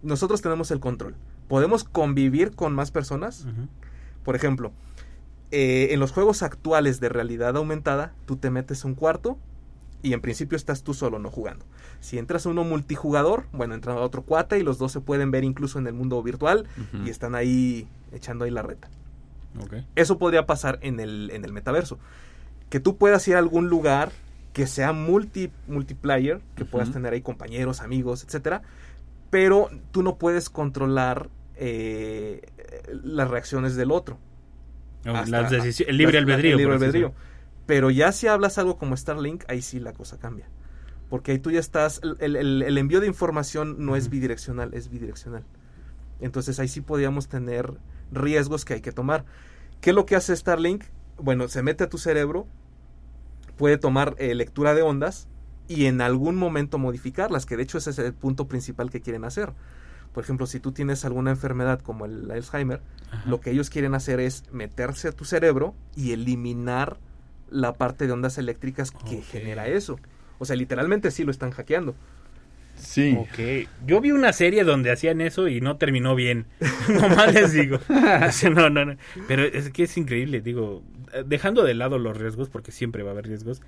nosotros tenemos el control. Podemos convivir con más personas. Por ejemplo, eh, en los juegos actuales de realidad aumentada, tú te metes a un cuarto y en principio estás tú solo, no jugando. Si entras a uno multijugador, bueno, entra otro cuate y los dos se pueden ver incluso en el mundo virtual y están ahí echando ahí la reta. Eso podría pasar en el, en el metaverso. Que tú puedas ir a algún lugar que sea multi, multiplayer, que puedas tener ahí compañeros, amigos, etcétera, pero tú no puedes controlar eh, las reacciones del otro. No, las el libre albedrío. el libre albedrío. Pero ya si hablas algo como Starlink, ahí sí la cosa cambia. Porque ahí tú ya estás, el, el- el envío de información no es bidireccional, es bidireccional. Entonces ahí sí podríamos tener riesgos que hay que tomar. ¿Qué es lo que hace Starlink? Bueno, se mete a tu cerebro, puede tomar eh, lectura de ondas y en algún momento modificarlas, que de hecho ese es el punto principal que quieren hacer. Por ejemplo, si tú tienes alguna enfermedad como el Alzheimer, Ajá. lo que ellos quieren hacer es meterse a tu cerebro y eliminar la parte de ondas eléctricas que genera eso. O sea, literalmente sí lo están hackeando. Sí. Ok, yo vi una serie donde hacían eso y no terminó bien. Nomás les digo. O sea, no, no, no. Pero es que es increíble, digo, dejando de lado los riesgos, porque siempre va a haber riesgos,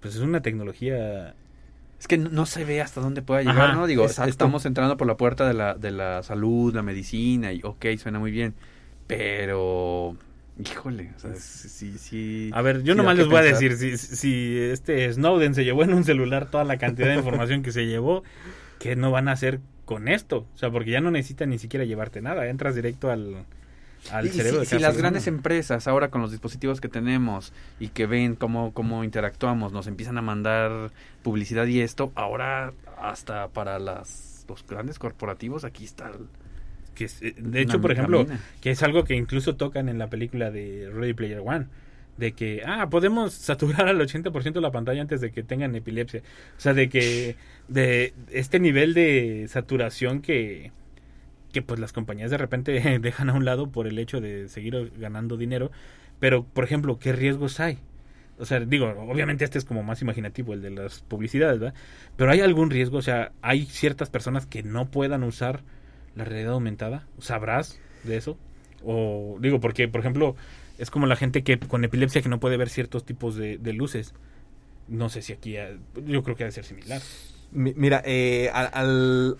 pues es una tecnología... Es que no, no se ve hasta dónde pueda llegar, Ajá, ¿no? Digo, exacto. estamos entrando por la puerta de la, de la salud, la medicina, y ok, suena muy bien. Pero, híjole, o sea, sí, sí. A ver, yo nomás les voy a decir, si, si este Snowden se llevó en un celular toda la cantidad de información que se llevó, ¿qué no van a hacer con esto? O sea, porque ya no necesitan ni siquiera llevarte nada, entras directo al, al Y cerebro si, de si las grandes empresas ahora con los dispositivos que tenemos y que ven cómo, cómo interactuamos, nos empiezan a mandar publicidad y esto, ahora hasta para las, los grandes corporativos aquí está. el- Que es- eh, de hecho, por ejemplo, que es algo que incluso tocan en la película de Ready Player One. De que, ah, podemos saturar al 80% la pantalla antes de que tengan epilepsia. O sea, de que, de este nivel de saturación que, que pues las compañías de repente dejan a un lado por el hecho de seguir ganando dinero. Pero, por ejemplo, ¿qué riesgos hay? O sea, digo, obviamente este es como más imaginativo, el de las publicidades, ¿verdad? Pero ¿hay algún riesgo? O sea, ¿hay ciertas personas que no puedan usar la realidad aumentada? ¿Sabrás de eso? O digo, porque, por ejemplo, es como la gente que con epilepsia que no puede ver ciertos tipos de, de luces. No sé si aquí, yo creo que ha de ser similar. Mi- Mira, eh, a, al-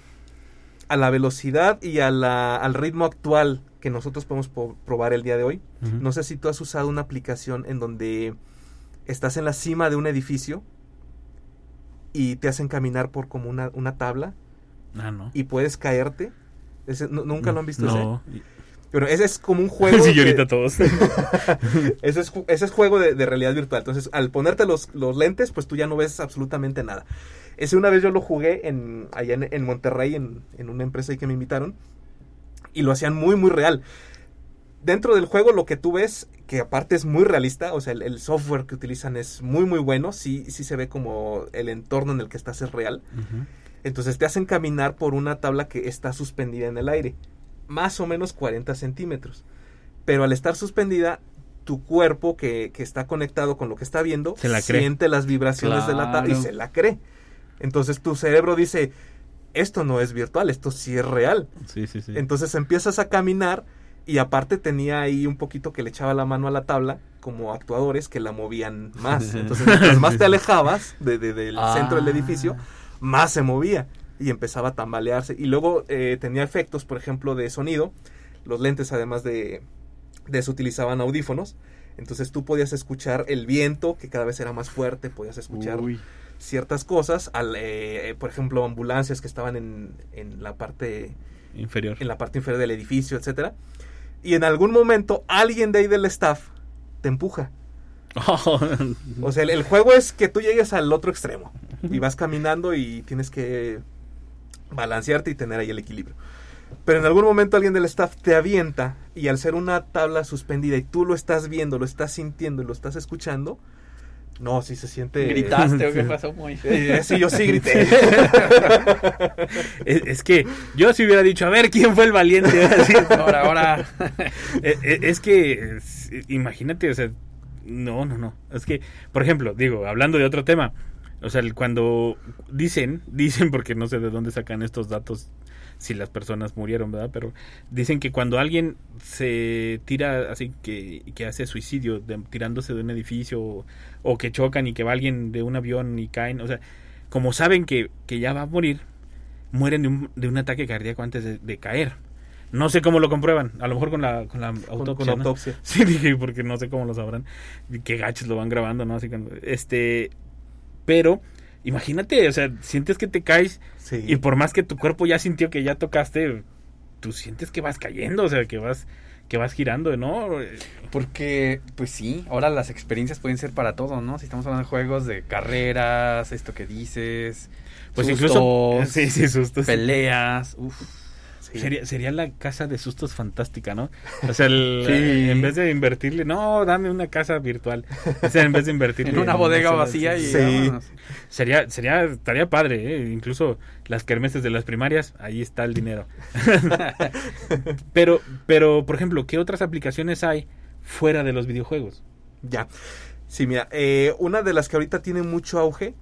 a la velocidad y a la- al ritmo actual que nosotros podemos po- probar el día de hoy, no sé si tú has usado una aplicación en donde estás en la cima de un edificio y te hacen caminar por como una, una tabla Ah, no. y puedes caerte. Ese- ¿nu- ¿Nunca lo han visto ese? No. Bueno, ese es como un juego. sí, y que- ahorita todos. ese, es, ese es juego de, de realidad virtual. Entonces, al ponerte los, los lentes, pues tú ya no ves absolutamente nada. Ese una vez yo lo jugué en, allá en, en Monterrey, en, en una empresa ahí que me invitaron. Y lo hacían muy, muy real. Dentro del juego lo que tú ves, que aparte es muy realista, o sea, el, el software que utilizan es muy, muy bueno. Sí, sí se ve como el entorno en el que estás es real. Entonces te hacen caminar por una tabla que está suspendida en el aire, más o menos 40 centímetros. Pero al estar suspendida, tu cuerpo que, que está conectado con lo que está viendo, Se la siente las vibraciones de la tabla y se la cree. Entonces tu cerebro dice, esto no es virtual, esto sí es real. Sí, sí, sí. Entonces empiezas a caminar y aparte tenía ahí un poquito que le echaba la mano a la tabla, como actuadores que la movían más. Entonces mientras más te alejabas de- de- del Ah. centro del edificio, más se movía y empezaba a tambalearse. Y luego eh, tenía efectos, por ejemplo, de sonido. Los lentes, además de, de eso, utilizaban audífonos. Entonces tú podías escuchar el viento, que cada vez era más fuerte, podías escuchar Uy. ciertas cosas. Al, eh, eh, por ejemplo, ambulancias que estaban en, en la parte Inferior. en la parte inferior del edificio, etcétera. Y en algún momento alguien de ahí del staff te empuja. O sea, el, el juego es que tú llegues al otro extremo y vas caminando y tienes que balancearte y tener ahí el equilibrio. Pero en algún momento alguien del staff te avienta y al ser una tabla suspendida y tú lo estás viendo, lo estás sintiendo y lo estás escuchando, no, sí se siente... ¿Gritaste o qué pasó, muy? Eh, sí, yo sí grité. es, es que yo si hubiera dicho, a ver, ¿quién fue el valiente? Ahora, ahora. Eh, eh, es que, es- imagínate, o sea, no, no, no. Es que, por ejemplo, digo, hablando de otro tema, o sea, cuando dicen, dicen porque no sé de dónde sacan estos datos, si las personas murieron, ¿verdad? Pero dicen que cuando alguien se tira así, que, que hace suicidio de- tirándose de un edificio o, o que chocan y que va alguien de un avión y caen, o sea, como saben que, que ya va a morir, mueren de un, de un ataque cardíaco antes de, de caer. No sé cómo lo comprueban. A lo mejor con la, con la Con, autopsia. con ¿no? autopsia. Sí, dije, porque no sé cómo lo sabrán. Qué gachos lo van grabando, ¿no? Así que, este. Pero, imagínate, o sea, sientes que te caes Sí. y por más que tu cuerpo ya sintió que ya tocaste, tú sientes que vas cayendo, o sea, que vas que vas girando, ¿no? Porque, pues sí, ahora las experiencias pueden ser para todo, ¿no? Si estamos hablando de juegos de carreras, esto que dices, Pues sustos, incluso sí, sí, sustos. peleas, uf. Sí. Sería, sería la casa de sustos fantástica, ¿no? O sea, el- Sí. en vez de invertirle, no, dame una casa virtual. O sea, en vez de invertirle En una bodega vacía y vámonos. Sería, sería, estaría padre, ¿eh? incluso las kermeses de las primarias, ahí está el dinero. pero, pero, por ejemplo, ¿qué otras aplicaciones hay fuera de los videojuegos? Ya. Sí, mira, eh, una de las que ahorita tiene mucho auge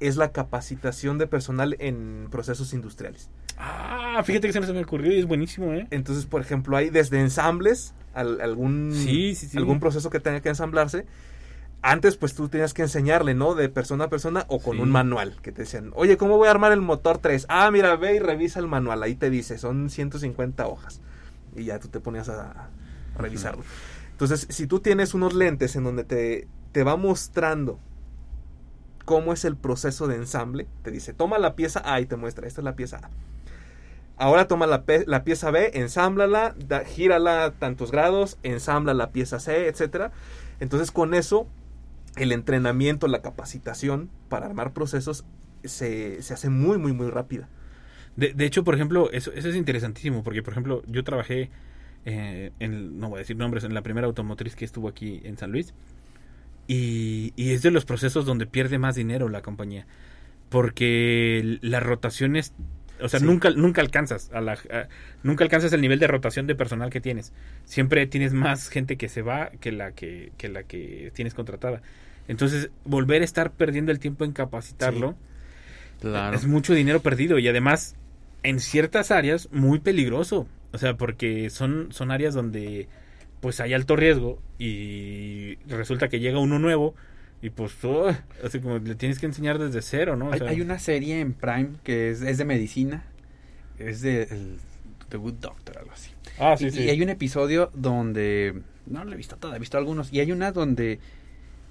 es la capacitación de personal en procesos industriales. Ah, fíjate que se me ocurrió y es buenísimo, ¿eh? Entonces, por ejemplo, hay desde ensambles, al- algún, Sí, sí, sí. algún proceso que tenga que ensamblarse. Antes, pues tú tenías que enseñarle, ¿no? De persona a persona o con un manual. Que te decían, oye, ¿cómo voy a armar el motor 3? Ah, mira, ve y revisa el manual. Ahí te dice, son 150 hojas. Y ya tú te ponías a, a revisarlo. Entonces, si tú tienes unos lentes en donde te, te va mostrando cómo es el proceso de ensamble, te dice, toma la pieza A y te muestra, esta es la pieza A. Ahora toma la, pieza B, ensámblala, da- gírala tantos grados, ensambla la pieza C, etcétera. Entonces, con eso, el entrenamiento, la capacitación para armar procesos se, se hace muy, muy, muy rápida. De, de hecho, por ejemplo, eso, eso es interesantísimo, porque, por ejemplo, yo trabajé eh, en, no voy a decir nombres, en la primera automotriz que estuvo aquí en San Luis, y, y es de los procesos donde pierde más dinero la compañía, porque las rotaciones, o sea, Sí. nunca, nunca alcanzas, a la, a- nunca alcanzas el nivel de rotación de personal que tienes. Siempre tienes más gente que se va que la que, que la que tienes contratada. Entonces, volver a estar perdiendo el tiempo en capacitarlo. Claro. Es mucho dinero perdido y además en ciertas áreas muy peligroso. O sea, porque son, son áreas donde pues hay alto riesgo y resulta que llega uno nuevo, Y pues, oh, así como le tienes que enseñar desde cero, ¿no? O Hay, sea, hay una serie en Prime que es, es de medicina. Es de el, The Good Doctor, algo así. Ah, sí, y, sí. y hay un episodio donde. No lo he visto toda, he visto algunos. Y hay una donde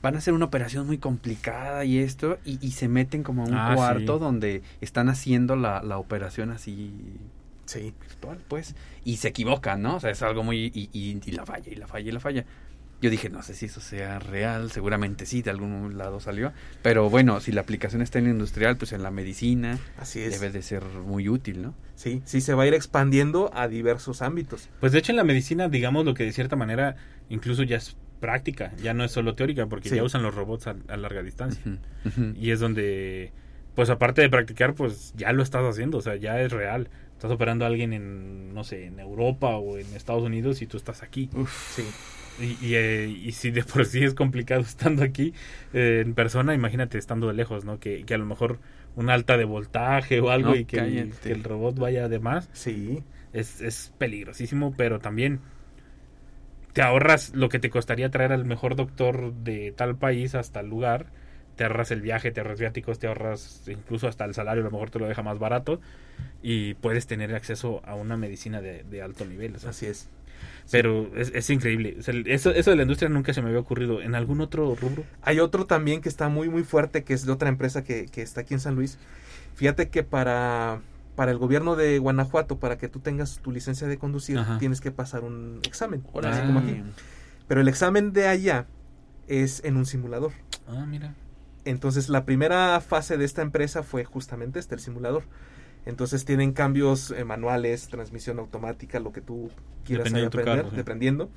van a hacer una operación muy complicada y esto. Y, y se meten como a un Ah, cuarto sí. donde están haciendo la, la operación así. Sí. virtual, pues. Y se equivocan, ¿no? O sea, es algo muy. Y, y- y la falla, y la falla, y la falla. Yo dije, no sé si eso sea real, seguramente sí, de algún lado salió. Pero bueno, si la aplicación está en la industrial, pues en la medicina Así es. debe de ser muy útil, ¿no? Sí, sí se va a ir expandiendo a diversos ámbitos. Pues de hecho en la medicina, digamos lo que de cierta manera incluso ya es práctica, ya no es solo teórica, porque Sí. ya usan los robots a, a larga distancia. Y es donde, pues aparte de practicar, pues ya lo estás haciendo, o sea, ya es real. Estás operando a alguien en, no sé, en Europa o en Estados Unidos y tú estás aquí. Sí. Y, y, eh, y si de por sí es complicado estando aquí eh, en persona, imagínate estando de lejos, ¿no? Que, que a lo mejor una alta de voltaje o algo No, y que que el robot vaya de más Sí. es, es peligrosísimo, pero también te ahorras lo que te costaría traer al mejor doctor de tal país hasta el lugar. Te ahorras el viaje, te ahorras viáticos, te ahorras incluso hasta el salario, a lo mejor te lo deja más barato y puedes tener acceso a una medicina de, de alto nivel. o sea, Así es. pero es, es increíble. O sea, eso, eso de la industria nunca se me había ocurrido. ¿En algún otro rubro? Hay otro también que está muy muy fuerte, que es de otra empresa que, que está aquí en San Luis. Fíjate que para, para el gobierno de Guanajuato, para que tú tengas tu licencia de conducir, Ajá. tienes que pasar un examen. Así como aquí. Pero el examen de allá es en un simulador. Ah, mira. Entonces la primera fase de esta empresa fue justamente este, el simulador. Entonces tienen cambios eh, manuales, transmisión automática, lo que tú quieras de aprender, carro, sí. dependiendo.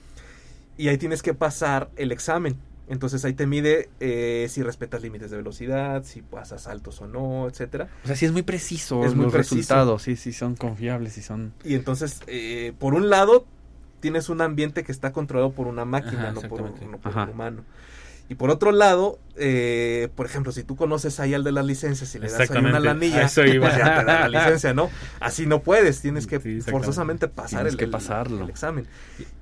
Y ahí tienes que pasar el examen. Entonces ahí te mide eh, si respetas límites de velocidad, si pasas saltos o no, etcétera. O sea, sí es muy preciso. Es muy los preciso. resultados, sí, sí, son confiables y son. Y entonces, eh, por un lado, tienes un ambiente que está controlado por una máquina, Ajá, no por, no un humano. Y por otro lado, eh, por ejemplo, si tú conoces ahí al de las licencias y le das ahí una lanilla, a eso iba. pues ya te da la licencia, ¿no? Así no puedes, tienes que Sí, forzosamente pasar Tienes el, que pasarlo. el examen.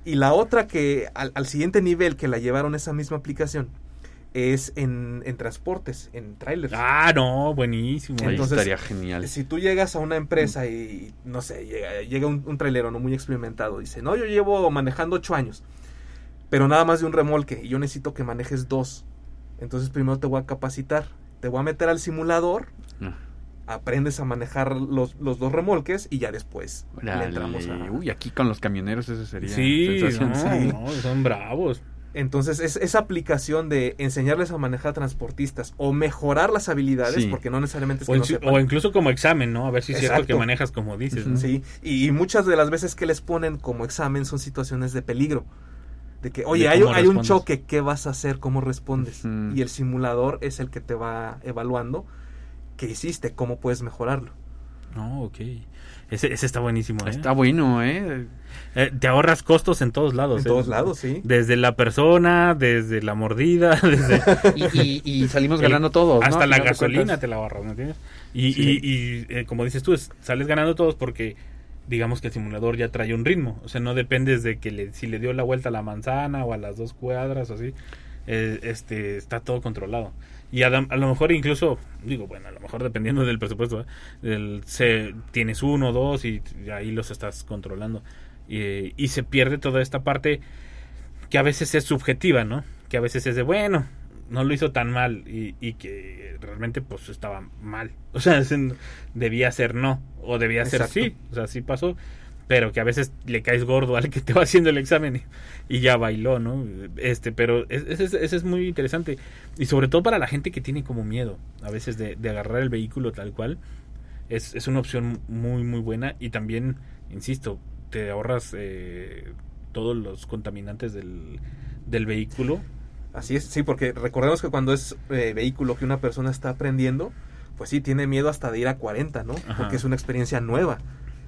Y la otra que al, al siguiente nivel que la llevaron esa misma aplicación es en, en transportes, en trailers. Ah, no, buenísimo. Ahí Entonces, estaría genial. Si tú llegas a una empresa y, no sé, llega, llega un, un trailero no muy experimentado, dice, no, yo llevo manejando ocho años, pero nada más de un remolque, y yo necesito que manejes dos. Entonces primero te voy a capacitar, te voy a meter al simulador, Ah, aprendes a manejar los, los dos remolques y ya después le entramos a... Uy, aquí con los camioneros eso sería. Sí, sensación. no, no, son bravos. Entonces es, esa aplicación de enseñarles a manejar transportistas o mejorar las habilidades, Sí. porque no necesariamente es O, que no inci- sepan. o incluso como examen, ¿no? A ver si es cierto que manejas como dices, ¿no? Sí, y, y muchas de las veces que les ponen como examen son situaciones de peligro. De que, oye, De hay, un choque, ¿qué vas a hacer? ¿Cómo respondes? Y el simulador es el que te va evaluando qué hiciste, cómo puedes mejorarlo. No, ok. Ese, ese está buenísimo, ¿eh? Está bueno, ¿eh? Eh, te ahorras costos en todos lados. En ¿eh? todos lados, sí. Desde la persona, desde la mordida, desde Y, y- y salimos ganando todos. hasta la gasolina te la ahorras, ¿me entiendes? Y, Sí. y, y, eh, como dices tú, es- sales ganando todos porque digamos que el simulador ya trae un ritmo. O sea, no dependes de que le, si le dio la vuelta a la manzana o a las dos cuadras o así. eh, este está todo controlado. Y a, lo mejor incluso, digo, bueno, a lo mejor dependiendo del presupuesto, del- se, tienes uno o dos y ahí los estás controlando. Y se pierde toda esta parte que a veces es subjetiva, ¿no? Que a veces es de, bueno, no lo hizo tan mal y, y que realmente pues estaba mal. O sea, debía ser no, o debía ser Exacto. sí, o sea, sí pasó, pero que a veces le caes gordo al que te va haciendo el examen y, y ya bailó, ¿no? Este, pero es- ese es, es muy interesante y sobre todo para la gente que tiene como miedo a veces de, de agarrar el vehículo tal cual, es, es una opción muy, muy buena y también, insisto, te ahorras eh, todos los contaminantes del, del vehículo. Así es, sí, porque recordemos que cuando es eh, vehículo que una persona está aprendiendo, pues sí, tiene miedo hasta de ir a 40, ¿no? Ajá. Porque es una experiencia nueva.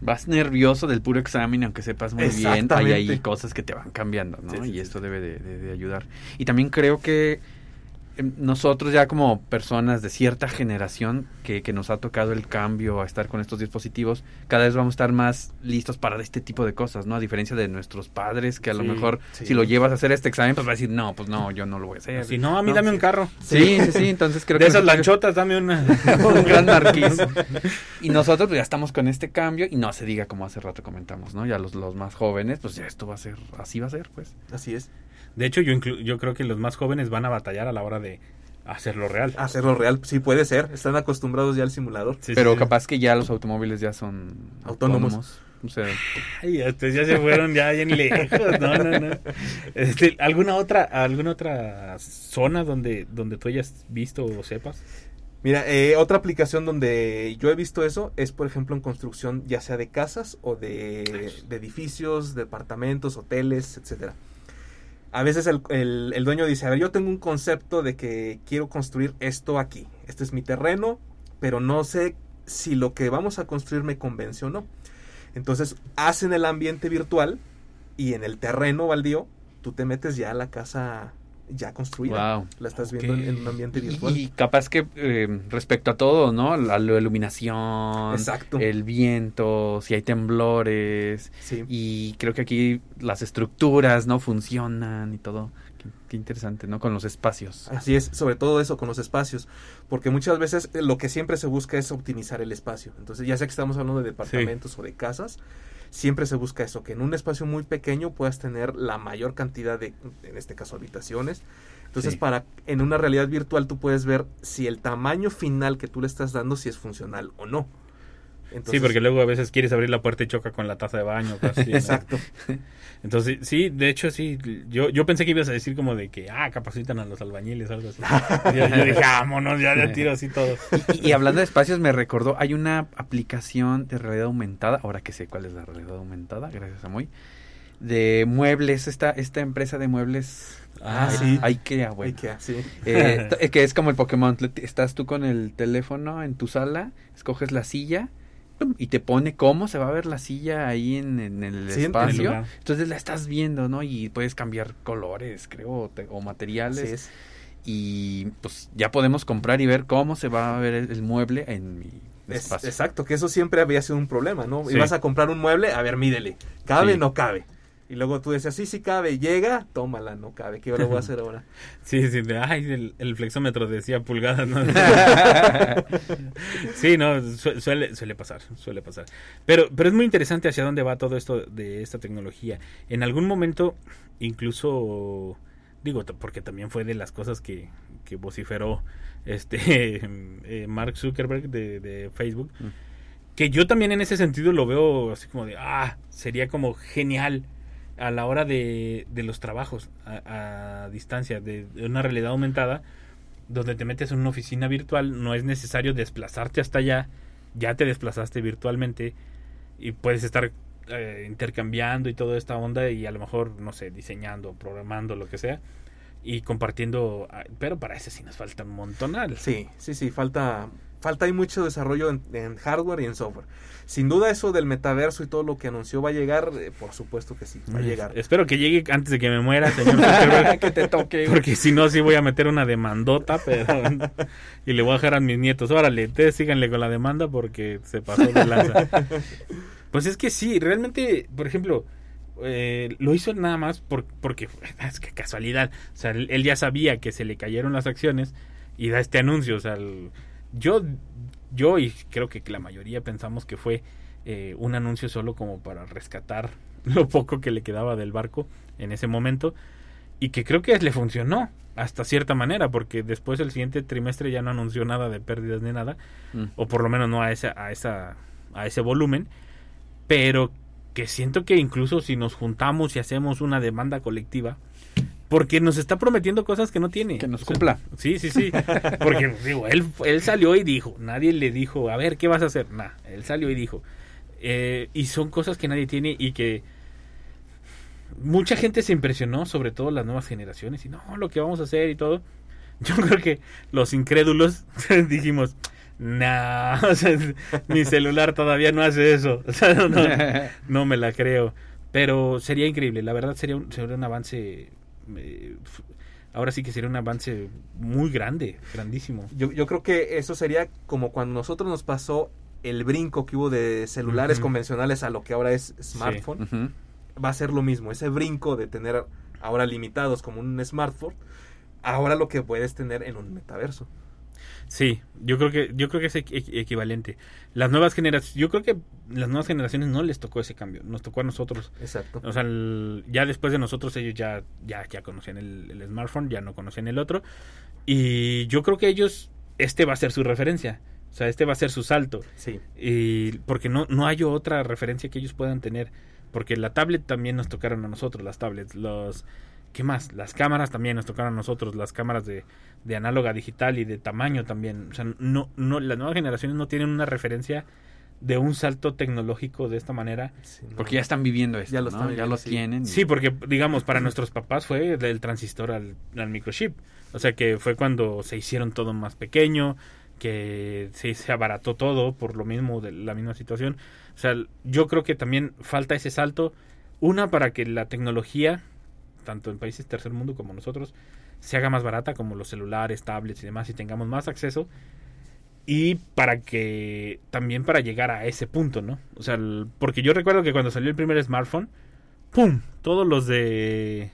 Vas nervioso del puro examen, aunque sepas muy bien. Hay ahí cosas que te van cambiando, ¿no? Sí, sí, y esto debe de, de- de ayudar. Y también creo que nosotros ya como personas de cierta generación que, que nos ha tocado el cambio a estar con estos dispositivos, cada vez vamos a estar más listos para este tipo de cosas, ¿no? A diferencia de nuestros padres que a lo mejor sí. si lo llevas a hacer este examen, pues va a decir, no, pues no, yo no lo voy a hacer. Si no, a mí dame un carro. Sí, sí, sí, entonces creo de que... esas nosotros- lanchotas, dame una. un gran marquís. Y nosotros pues, ya estamos con este cambio y no se diga como hace rato comentamos, ¿no? Ya los, los más jóvenes, pues ya esto va a ser, así va a ser, pues. Así es. De hecho, yo, inclu- yo creo que los más jóvenes van a batallar a la hora de hacerlo real. Hacerlo real, sí puede ser. Están acostumbrados ya al simulador. Sí, Pero sí, sí. capaz que ya los automóviles ya son Autónomos. O sea, Ay, ustedes ya se fueron ya bien lejos. No, no, no. Este, ¿alguna otra alguna otra zona donde donde tú hayas visto o sepas? Mira, eh, otra aplicación donde yo he visto eso es, por ejemplo, en construcción ya sea de casas o de, de edificios, departamentos, hoteles, etcétera. A veces el, el- dueño dice, a ver, yo tengo un concepto de que quiero construir esto aquí. Este es mi terreno, pero no sé si lo que vamos a construir me convence o no. Entonces, hacen el ambiente virtual y en el terreno baldío, tú te metes ya a la casa ya construida. Wow. La estás viendo en, en un ambiente y, virtual. y capaz que eh, respecto a todo, ¿no? La, la iluminación, Exacto. el viento, si hay temblores. Sí. Y creo que aquí las estructuras, ¿no? Funcionan y todo. Qué, qué interesante, ¿no? Con los espacios. Así es, sobre todo eso con los espacios, porque muchas veces eh, lo que siempre se busca es optimizar el espacio. Entonces, ya sea que estamos hablando de departamentos o de casas, siempre se busca eso, que en un espacio muy pequeño puedas tener la mayor cantidad de, en este caso, habitaciones. Entonces, Sí. para en una realidad virtual tú puedes ver si el tamaño final que tú le estás dando si es funcional o no. Sí, porque luego a veces quieres abrir la puerta y choca con la taza de baño. Exacto. Entonces, sí, de hecho, sí. Yo, yo pensé que ibas a decir como de que, ah, capacitan a los albañiles o algo así. yo, yo dije, vámonos, ya, ya tiro así todo. Y, y hablando de espacios, me recordó, hay una aplicación de realidad aumentada, ahora que sé cuál es la realidad aumentada, gracias a Moy, de muebles, esta, esta empresa de muebles. Ah, sí. IKEA, güey. IKEA, sí. Eh, que es como el Pokémon, le- estás tú con el teléfono en tu sala, escoges la silla. Y te pone cómo se va a ver la silla ahí en, en el Sí, en el espacio. Entonces la estás viendo, ¿no? Y puedes cambiar colores, creo, o, te- o materiales. Y pues ya podemos comprar y ver cómo se va a ver el, el mueble en mi Es- espacio. exacto, que eso siempre había sido un problema, ¿no? Sí. Ibas a comprar un mueble, a ver, mídele, ¿cabe Sí. o no cabe? Y luego tú decías, sí, sí cabe, llega, tómala, no cabe, ¿qué lo voy a hacer ahora? Sí, sí, de, ay, el, el flexómetro decía pulgadas, ¿no? sí, no, su- suele, suele pasar, suele pasar. Pero, pero es muy interesante hacia dónde va todo esto de esta tecnología. En algún momento, incluso, digo, porque también fue de las cosas que, que vociferó este eh, Mark Zuckerberg de, de Facebook, Mm. que yo también en ese sentido lo veo así como de, ah, sería como genial a la hora de, de los trabajos a, distancia, de, de una realidad aumentada, donde te metes en una oficina virtual, no es necesario desplazarte hasta allá, ya te desplazaste virtualmente y puedes estar eh, intercambiando y toda esta onda y a lo mejor, no sé, diseñando, programando, lo que sea, y compartiendo, ah, pero para eso sí nos falta un montonal. Sí, sí, sí, falta, falta hay mucho desarrollo en, en hardware y en software. Sin duda eso del metaverso y todo lo que anunció va a llegar, eh, por supuesto que sí, va a llegar. Espero que llegue antes de que me muera, señor que te toque. Porque si no, sí voy a meter una demandota, pero... y le voy a dejar a mis nietos. Órale, ustedes síganle con la demanda porque se pasó de lanza. Pues es que sí, realmente, por ejemplo, eh, lo hizo nada más por, porque... Es que casualidad. O sea, él, él ya sabía que se le cayeron las acciones y da este anuncio. O sea, el- yo, yo y creo que la mayoría pensamos que fue eh, un anuncio solo como para rescatar lo poco que le quedaba del barco en ese momento y que creo que le funcionó hasta cierta manera porque después el siguiente trimestre ya no anunció nada de pérdidas ni nada Mm. o por lo menos no a esa a esa a ese volumen pero que siento que incluso si nos juntamos y hacemos una demanda colectiva porque nos está prometiendo cosas que no tiene Que nos O sea, cumpla. sí sí sí porque digo él él salió y dijo nadie le dijo a ver qué vas a hacer nah él salió y dijo Eh, y son cosas que nadie tiene y que mucha gente se impresionó, sobre todo las nuevas generaciones, y no, lo que vamos a hacer y todo. Yo creo que los incrédulos dijimos, nah, o sea, mi celular todavía no hace eso, o sea, no, no me la creo. Pero sería increíble, la verdad sería un, sería un avance eh, ahora sí que sería un avance muy grande, grandísimo. Yo, yo creo que eso sería como cuando nosotros nos pasó el brinco que hubo de celulares convencionales a lo que ahora es smartphone. Va a ser lo mismo. Ese brinco de tener ahora limitados como un smartphone, ahora lo que puedes tener en un metaverso. Sí, yo creo que yo creo que es equ- equivalente. Las nuevas generaciones, yo creo que las nuevas generaciones no les tocó ese cambio, nos tocó a nosotros. Exacto. O sea, el- ya después de nosotros ellos ya ya ya conocían el, el smartphone, ya no conocían el otro y yo creo que ellos este va a ser su referencia. O sea, este va a ser su salto. Sí. Y porque no, no hay otra referencia que ellos puedan tener. Porque la tablet también nos tocaron a nosotros, las tablets. Los, ¿Qué más? Las cámaras también nos tocaron a nosotros, las cámaras de, de análoga digital y de tamaño también. O sea, no, no, las nuevas generaciones no tienen una referencia de un salto tecnológico de esta manera. Sí, no. Porque ya están viviendo esto, Ya lo ¿no? están ya viviendo, lo sí. tienen. y- Sí, porque digamos, para nuestros papás fue del transistor al, al microchip. O sea que fue cuando se hicieron todo más pequeño, que se, se abarató todo por lo mismo de la misma situación. O sea, yo creo que también falta ese salto. Una, para que la tecnología, tanto en países tercer mundo como nosotros, se haga más barata, como los celulares, tablets y demás, y tengamos más acceso. Y para que también para llegar a ese punto, ¿no? O sea, el- porque yo recuerdo que cuando salió el primer smartphone, ¡pum! Todos los de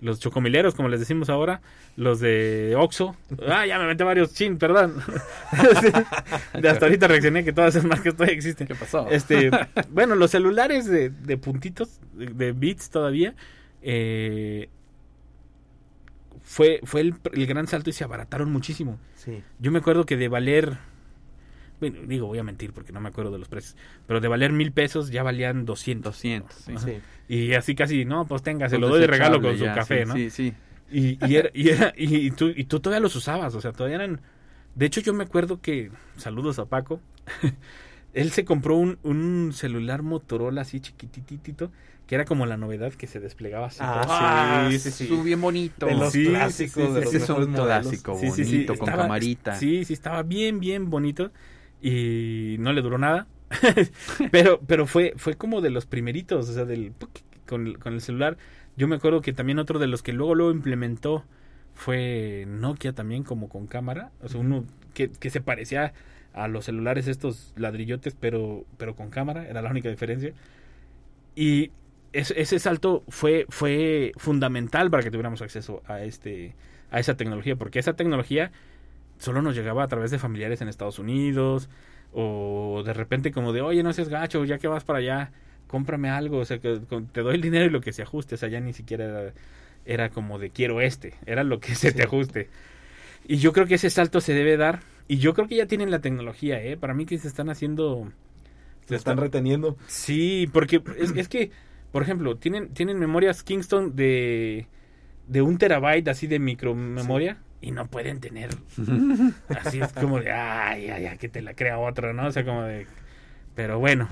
los chocomileros, como les decimos ahora, los de Oxxo. Ah, ya me metí varios chin, perdón. de hasta ahorita reaccioné que todas esas marcas todavía existen. ¿Qué pasó? Este, bueno, los celulares de, de puntitos, de, de bits todavía, eh, fue, fue el, el gran salto y se abarataron muchísimo. Sí. Yo me acuerdo que de valer, bueno, digo, voy a mentir porque no me acuerdo de los precios, pero de valer mil pesos ya valían 200. 200, sí. Ajá. Sí. Y así casi, no, pues tenga, se Pues lo doy de regalo con su café, sí, ¿no? Sí, sí. Y, y, era- y, era- y tú, y tú todavía los usabas, o sea, todavía eran... De hecho, yo me acuerdo que, saludos a Paco, él se compró un, un celular Motorola así chiquititito, que era como la novedad que se desplegaba así. Ah, sí, sí, sí, bien bonito. De los Sí, clásicos, sí, de los Ese es un modelos. clásico Sí, sí, sí, bonito, con estaba- camarita. Sí, sí, estaba bien, bien bonito y no le duró nada. pero pero fue fue como de los primeritos, o sea, del con, el- con el celular. Yo me acuerdo que también otro de los que luego luego implementó fue Nokia también como con cámara, o sea, uno que, que se parecía a los celulares estos ladrillotes, pero pero con cámara, era la única diferencia. Y ese, ese salto fue fue fundamental para que tuviéramos acceso a este a esa tecnología, porque esa tecnología solo nos llegaba a través de familiares en Estados Unidos o de repente como de, oye, no seas gacho, ya que vas para allá, cómprame algo, o sea, que te doy el dinero y lo que se ajuste, o sea, ya ni siquiera era, era como de quiero este, era lo que se te ajuste. Y yo creo que ese salto se debe dar, y yo creo que ya tienen la tecnología, ¿eh? Para mí que se están haciendo... Se están reteniendo. Sí, porque es, es que, por ejemplo, tienen, tienen memorias Kingston de, de un terabyte así de micromemoria y no pueden tener. Así es como de, ay, ay, ay, que te la crea otro, ¿no? O sea, como de. Pero bueno,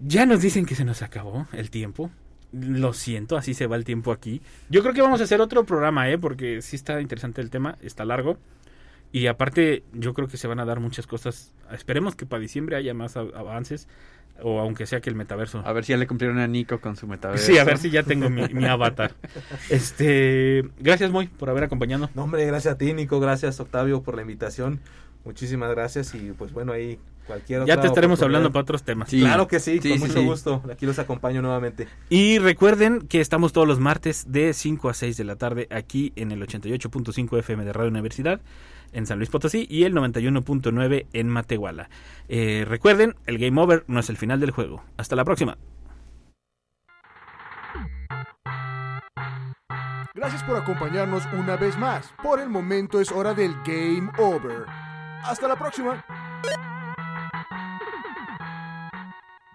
ya nos dicen que se nos acabó el tiempo. Lo siento, así se va el tiempo aquí. Yo creo que vamos a hacer otro programa, ¿eh? Porque sí está interesante el tema, está largo. Y aparte, yo creo que se van a dar muchas cosas. Esperemos que para diciembre haya más avances. O aunque sea que el metaverso. A ver si ya le cumplieron a Nico con su metaverso. Sí, a ver si ya tengo mi, mi avatar. Este, gracias Moy por haber acompañado. No, hombre, gracias a ti, Nico. Gracias, Octavio, por la invitación. Muchísimas gracias. Y pues bueno, ahí cualquier Ya otra te estaremos hablando para otros temas. Sí. Claro que sí, Sí, con sí, mucho sí. gusto. Aquí los acompaño nuevamente. Y recuerden que estamos todos los martes de 5 a 6 de la tarde aquí en el 88.5 FM de Radio Universidad en San Luis Potosí y el 91.9 en Matehuala. Eh, recuerden, el game over no es el final del juego. Hasta la próxima. Gracias por acompañarnos una vez más. Por el momento es hora del Game Over. Hasta la próxima.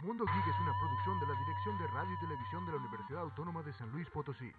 Mundo Geek es una producción de la Dirección de Radio y Televisión de la Universidad Autónoma de San Luis Potosí.